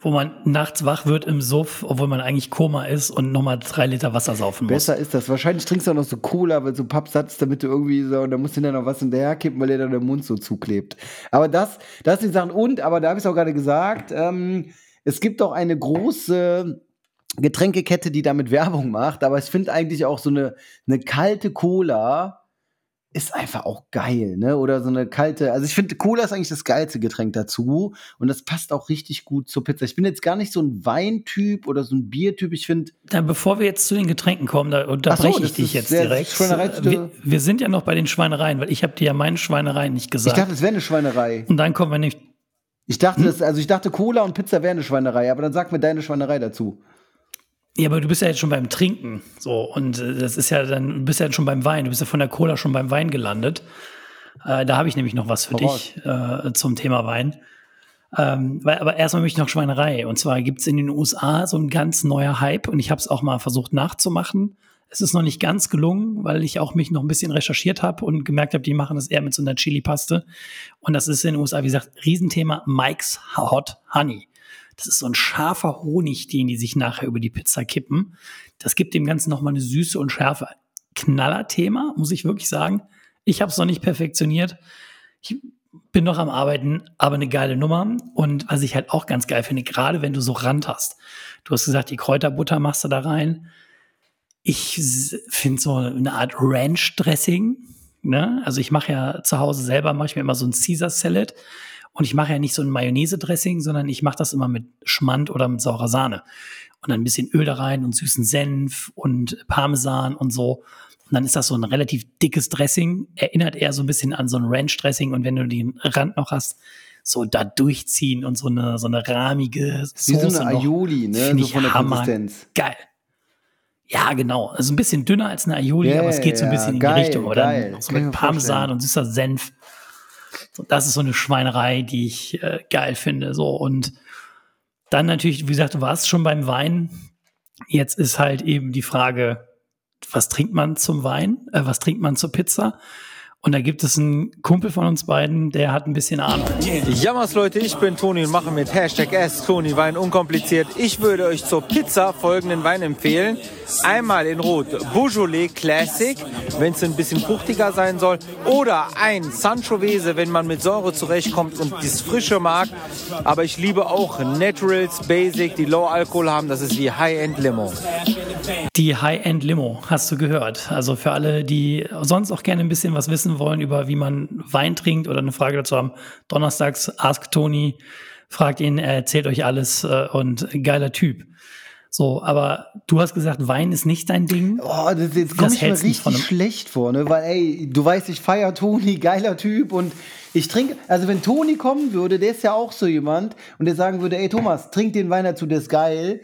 S3: wo man nachts wach wird im Suff, obwohl man eigentlich Koma ist und nochmal drei Liter Wasser saufen muss.
S4: Besser ist das. Wahrscheinlich trinkst du auch noch so Cola, weil so Pappsatz, damit du irgendwie so, und da musst du dann noch was hinterherkippen, weil dir dann der Mund so zuklebt. Aber das, das sind Sachen. Und, aber da habe ich es auch gerade gesagt, ähm, es gibt auch eine große Getränkekette, die damit Werbung macht, aber ich finde eigentlich auch so eine, eine kalte Cola ist einfach auch geil, ne? Oder so eine kalte, also ich finde, Cola ist eigentlich das geilste Getränk dazu und das passt auch richtig gut zur Pizza. Ich bin jetzt gar nicht so ein Weintyp oder so ein Biertyp, ich finde.
S3: Dann bevor wir jetzt zu den Getränken kommen, da unterbreche
S4: so,
S3: ich dich jetzt direkt. Wir, wir sind ja noch bei den Schweinereien, weil ich habe dir ja meine Schweinereien nicht
S4: Ich
S3: gesagt.
S4: dachte, es wäre eine Schweinerei.
S3: und dann kommen wir nämlich
S4: Ich dachte, das, also ich dachte, Cola und Pizza wäre eine Schweinerei, aber dann sag mir deine Schweinerei dazu.
S3: Ja, aber du bist ja jetzt schon beim Trinken. So, und äh, das ist ja dann, du bist ja schon beim Wein. Du bist ja von der Cola schon beim Wein gelandet. Äh, da habe ich nämlich noch was für
S4: Voraus.
S3: dich äh, zum Thema Wein. Ähm, weil, aber erstmal möchte ich noch Schweinerei. Und zwar gibt es in den USA so ein ganz neuer Hype und ich habe es auch mal versucht nachzumachen. Es ist noch nicht ganz gelungen, weil ich auch mich noch ein bisschen recherchiert habe und gemerkt habe, die machen das eher mit so einer Chili-Paste. Und das ist in den USA, wie gesagt, Riesenthema Mike's Hot Honey. Das ist so ein scharfer Honig, den die sich nachher über die Pizza kippen. Das gibt dem Ganzen nochmal eine Süße und Schärfe. Knaller-Thema, muss ich wirklich sagen. Ich habe es noch nicht perfektioniert. Ich bin noch am Arbeiten, aber eine geile Nummer. Und was ich halt auch ganz geil finde, gerade wenn du so Rand hast. Du hast gesagt, die Kräuterbutter machst du da rein. Ich finde so eine Art Ranch-Dressing. Ne? Also ich mache ja zu Hause selber, mache ich mir immer so ein Caesar Salad. Und ich mache ja nicht so ein Mayonnaise-Dressing, sondern ich mache das immer mit Schmand oder mit saurer Sahne. Und dann ein bisschen Öl da rein und süßen Senf und Parmesan und so. Und dann ist das so ein relativ dickes Dressing. Erinnert eher so ein bisschen an so ein Ranch-Dressing. Und wenn du den Rand noch hast, so da durchziehen und so eine, so eine rahmige Soße
S4: Wie so eine
S3: noch.
S4: Aioli, ne?
S3: Find
S4: So
S3: ich
S4: von der
S3: Hammer.
S4: Konsistenz.
S3: Geil. Ja, genau. Also ein bisschen dünner als eine Aioli,
S4: Ja,
S3: aber es geht so ein bisschen in
S4: geil,
S3: die Richtung. Oder
S4: geil.
S3: noch so mit Parmesan
S4: vorstellen.
S3: und süßer Senf. So, das ist so eine Schweinerei, die ich äh, geil finde. So und dann natürlich, wie gesagt, du warst schon beim Wein. Jetzt ist halt eben die Frage, was trinkt man zum Wein? Äh, was trinkt man zur Pizza? Und da gibt es einen Kumpel von uns beiden, der hat ein bisschen Ahnung.
S7: Jammers Leute, ich bin Toni und mache mit Hashtag Ask Toni Wein unkompliziert. Ich würde euch zur Pizza folgenden Wein empfehlen. Einmal in Rot Beaujolais Classic, wenn es ein bisschen fruchtiger sein soll. Oder ein Sanchovese, wenn man mit Säure zurechtkommt und das Frische mag. Aber ich liebe auch Naturals Basic, die Low Alkohol haben. Das ist die High-End Limo.
S3: Die High-End Limo, hast du gehört. Also für alle, die sonst auch gerne ein bisschen was wissen wollen über wie man Wein trinkt oder eine Frage dazu haben, donnerstags Ask Tony, fragt ihn, er erzählt euch alles äh, und geiler Typ. So, aber du hast gesagt, Wein ist nicht dein Ding.
S4: Oh, das, jetzt komme ich mir richtig schlecht vor, ne? Weil, ey, du weißt, ich feier Toni, geiler Typ und ich trinke, also wenn Toni kommen würde, der ist ja auch so jemand und der sagen würde, ey Thomas, trink den Wein dazu, der ist geil.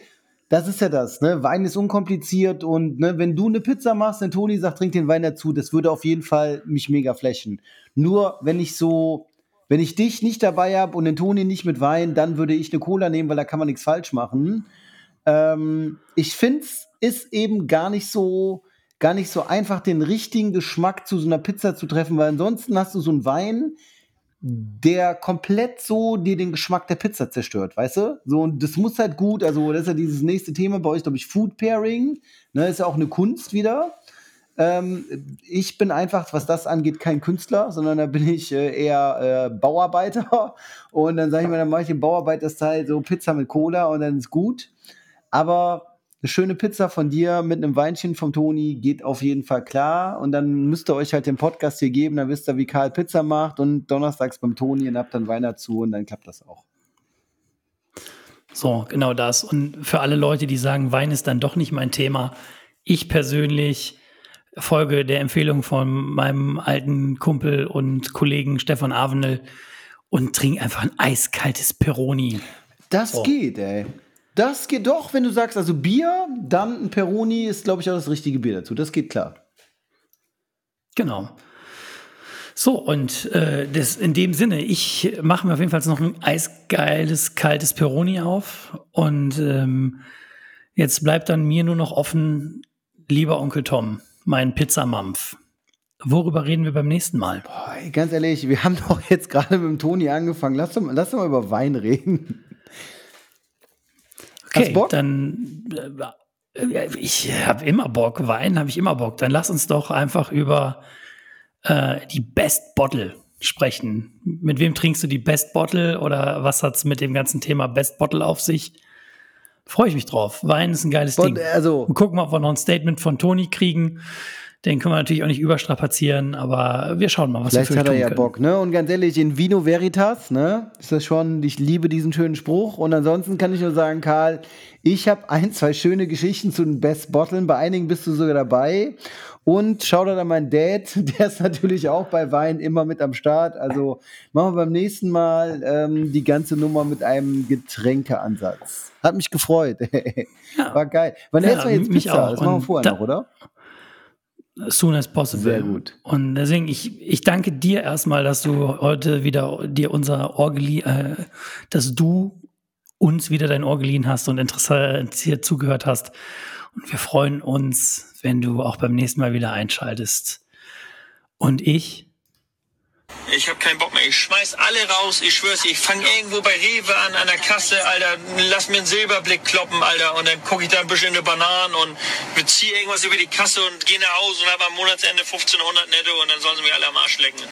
S4: Das ist ja das, ne? Wein ist unkompliziert und ne, wenn du eine Pizza machst, und Toni sagt, trink den Wein dazu, das würde auf jeden Fall mich mega flashen. Nur wenn ich so, wenn ich dich nicht dabei habe und den Toni nicht mit Wein, dann würde ich eine Cola nehmen, weil da kann man nichts falsch machen. Ähm, ich finde es ist eben gar nicht so gar nicht so einfach, den richtigen Geschmack zu so einer Pizza zu treffen, weil ansonsten hast du so einen Wein, der komplett so dir den Geschmack der Pizza zerstört, weißt du? So, und das muss halt gut, also das ist ja dieses nächste Thema bei euch, glaube ich, Food Pairing, ne, ist ja auch eine Kunst wieder. Ähm, ich bin einfach, was das angeht, kein Künstler, sondern da bin ich äh, eher äh, Bauarbeiter. Und dann sage ich mir, dann mache ich den Bauarbeiterstyle so Pizza mit Cola und dann ist gut. Aber eine schöne Pizza von dir mit einem Weinchen vom Toni geht auf jeden Fall klar. Und dann müsst ihr euch halt den Podcast hier geben, dann wisst ihr, wie Karl Pizza macht und donnerstags beim Toni und habt dann Wein dazu und dann klappt das auch.
S3: So, genau das. Und für alle Leute, die sagen, Wein ist dann doch nicht mein Thema, ich persönlich folge der Empfehlung von meinem alten Kumpel und Kollegen Stefan Avenel und trinke einfach ein eiskaltes Peroni.
S4: Das
S3: So.
S4: geht, ey. Das geht doch, wenn du sagst, also Bier, dann ein Peroni ist, glaube ich, auch das richtige Bier dazu. Das geht klar.
S3: Genau. So, und äh, das, in dem Sinne, ich mache mir auf jeden Fall noch ein eisgeiles, kaltes Peroni auf. Und ähm, jetzt bleibt dann mir nur noch offen, lieber Onkel Tom, mein Pizzamampf. Worüber reden wir beim nächsten Mal?
S4: Boah, ganz ehrlich, wir haben doch jetzt gerade mit dem Toni angefangen. Lass doch, lass doch mal über Wein reden.
S3: Okay, dann äh, ich habe immer Bock, Wein habe ich immer Bock. Dann lass uns doch einfach über äh, die Best Bottle sprechen. Mit wem trinkst du die Best Bottle oder was hat's mit dem ganzen Thema Best Bottle auf sich? Freue ich mich drauf. Wein ist ein geiles
S4: Bot-
S3: Ding.
S4: also-
S3: Und gucken, ob wir noch ein Statement von Toni kriegen. Den können wir natürlich auch nicht überstrapazieren, aber wir schauen mal, was
S4: Vielleicht
S3: wir für
S4: hat er ja
S3: können.
S4: Bock, ne? Und ganz ehrlich, in Vino Veritas, ne? Ist das schon, ich liebe diesen schönen Spruch. Und ansonsten kann ich nur sagen, Karl, ich habe ein, zwei schöne Geschichten zu den Best Bottlen. Bei einigen bist du sogar dabei. Und schau da an meinen Dad, der ist natürlich auch bei Wein immer mit am Start. Also machen wir beim nächsten Mal ähm, die ganze Nummer mit einem Getränkeansatz. Hat mich gefreut. War geil. Wann
S3: Ja,
S4: essen wir jetzt
S3: mich
S4: Pizza?
S3: auch.
S4: Das machen wir vorher
S3: da-
S4: noch, oder?
S3: As soon as possible.
S4: Sehr gut.
S3: Und deswegen, ich, ich danke dir erstmal, dass du heute wieder dir unser Ohr geliehen, äh, dass du uns wieder dein Ohr geliehen hast und interessiert zugehört hast. Und wir freuen uns, wenn du auch beim nächsten Mal wieder einschaltest. Und ich,
S1: Ich hab keinen Bock mehr. Ich schmeiß alle raus. Ich schwör's, ich fange irgendwo bei Rewe an, an der Kasse, Alter. Lass mir einen Silberblick kloppen, Alter. Und dann gucke ich da ein bisschen in die Bananen und beziehe irgendwas über die Kasse und gehe nach Hause und habe am Monatsende 1500 netto und dann sollen sie mich alle am Arsch lecken.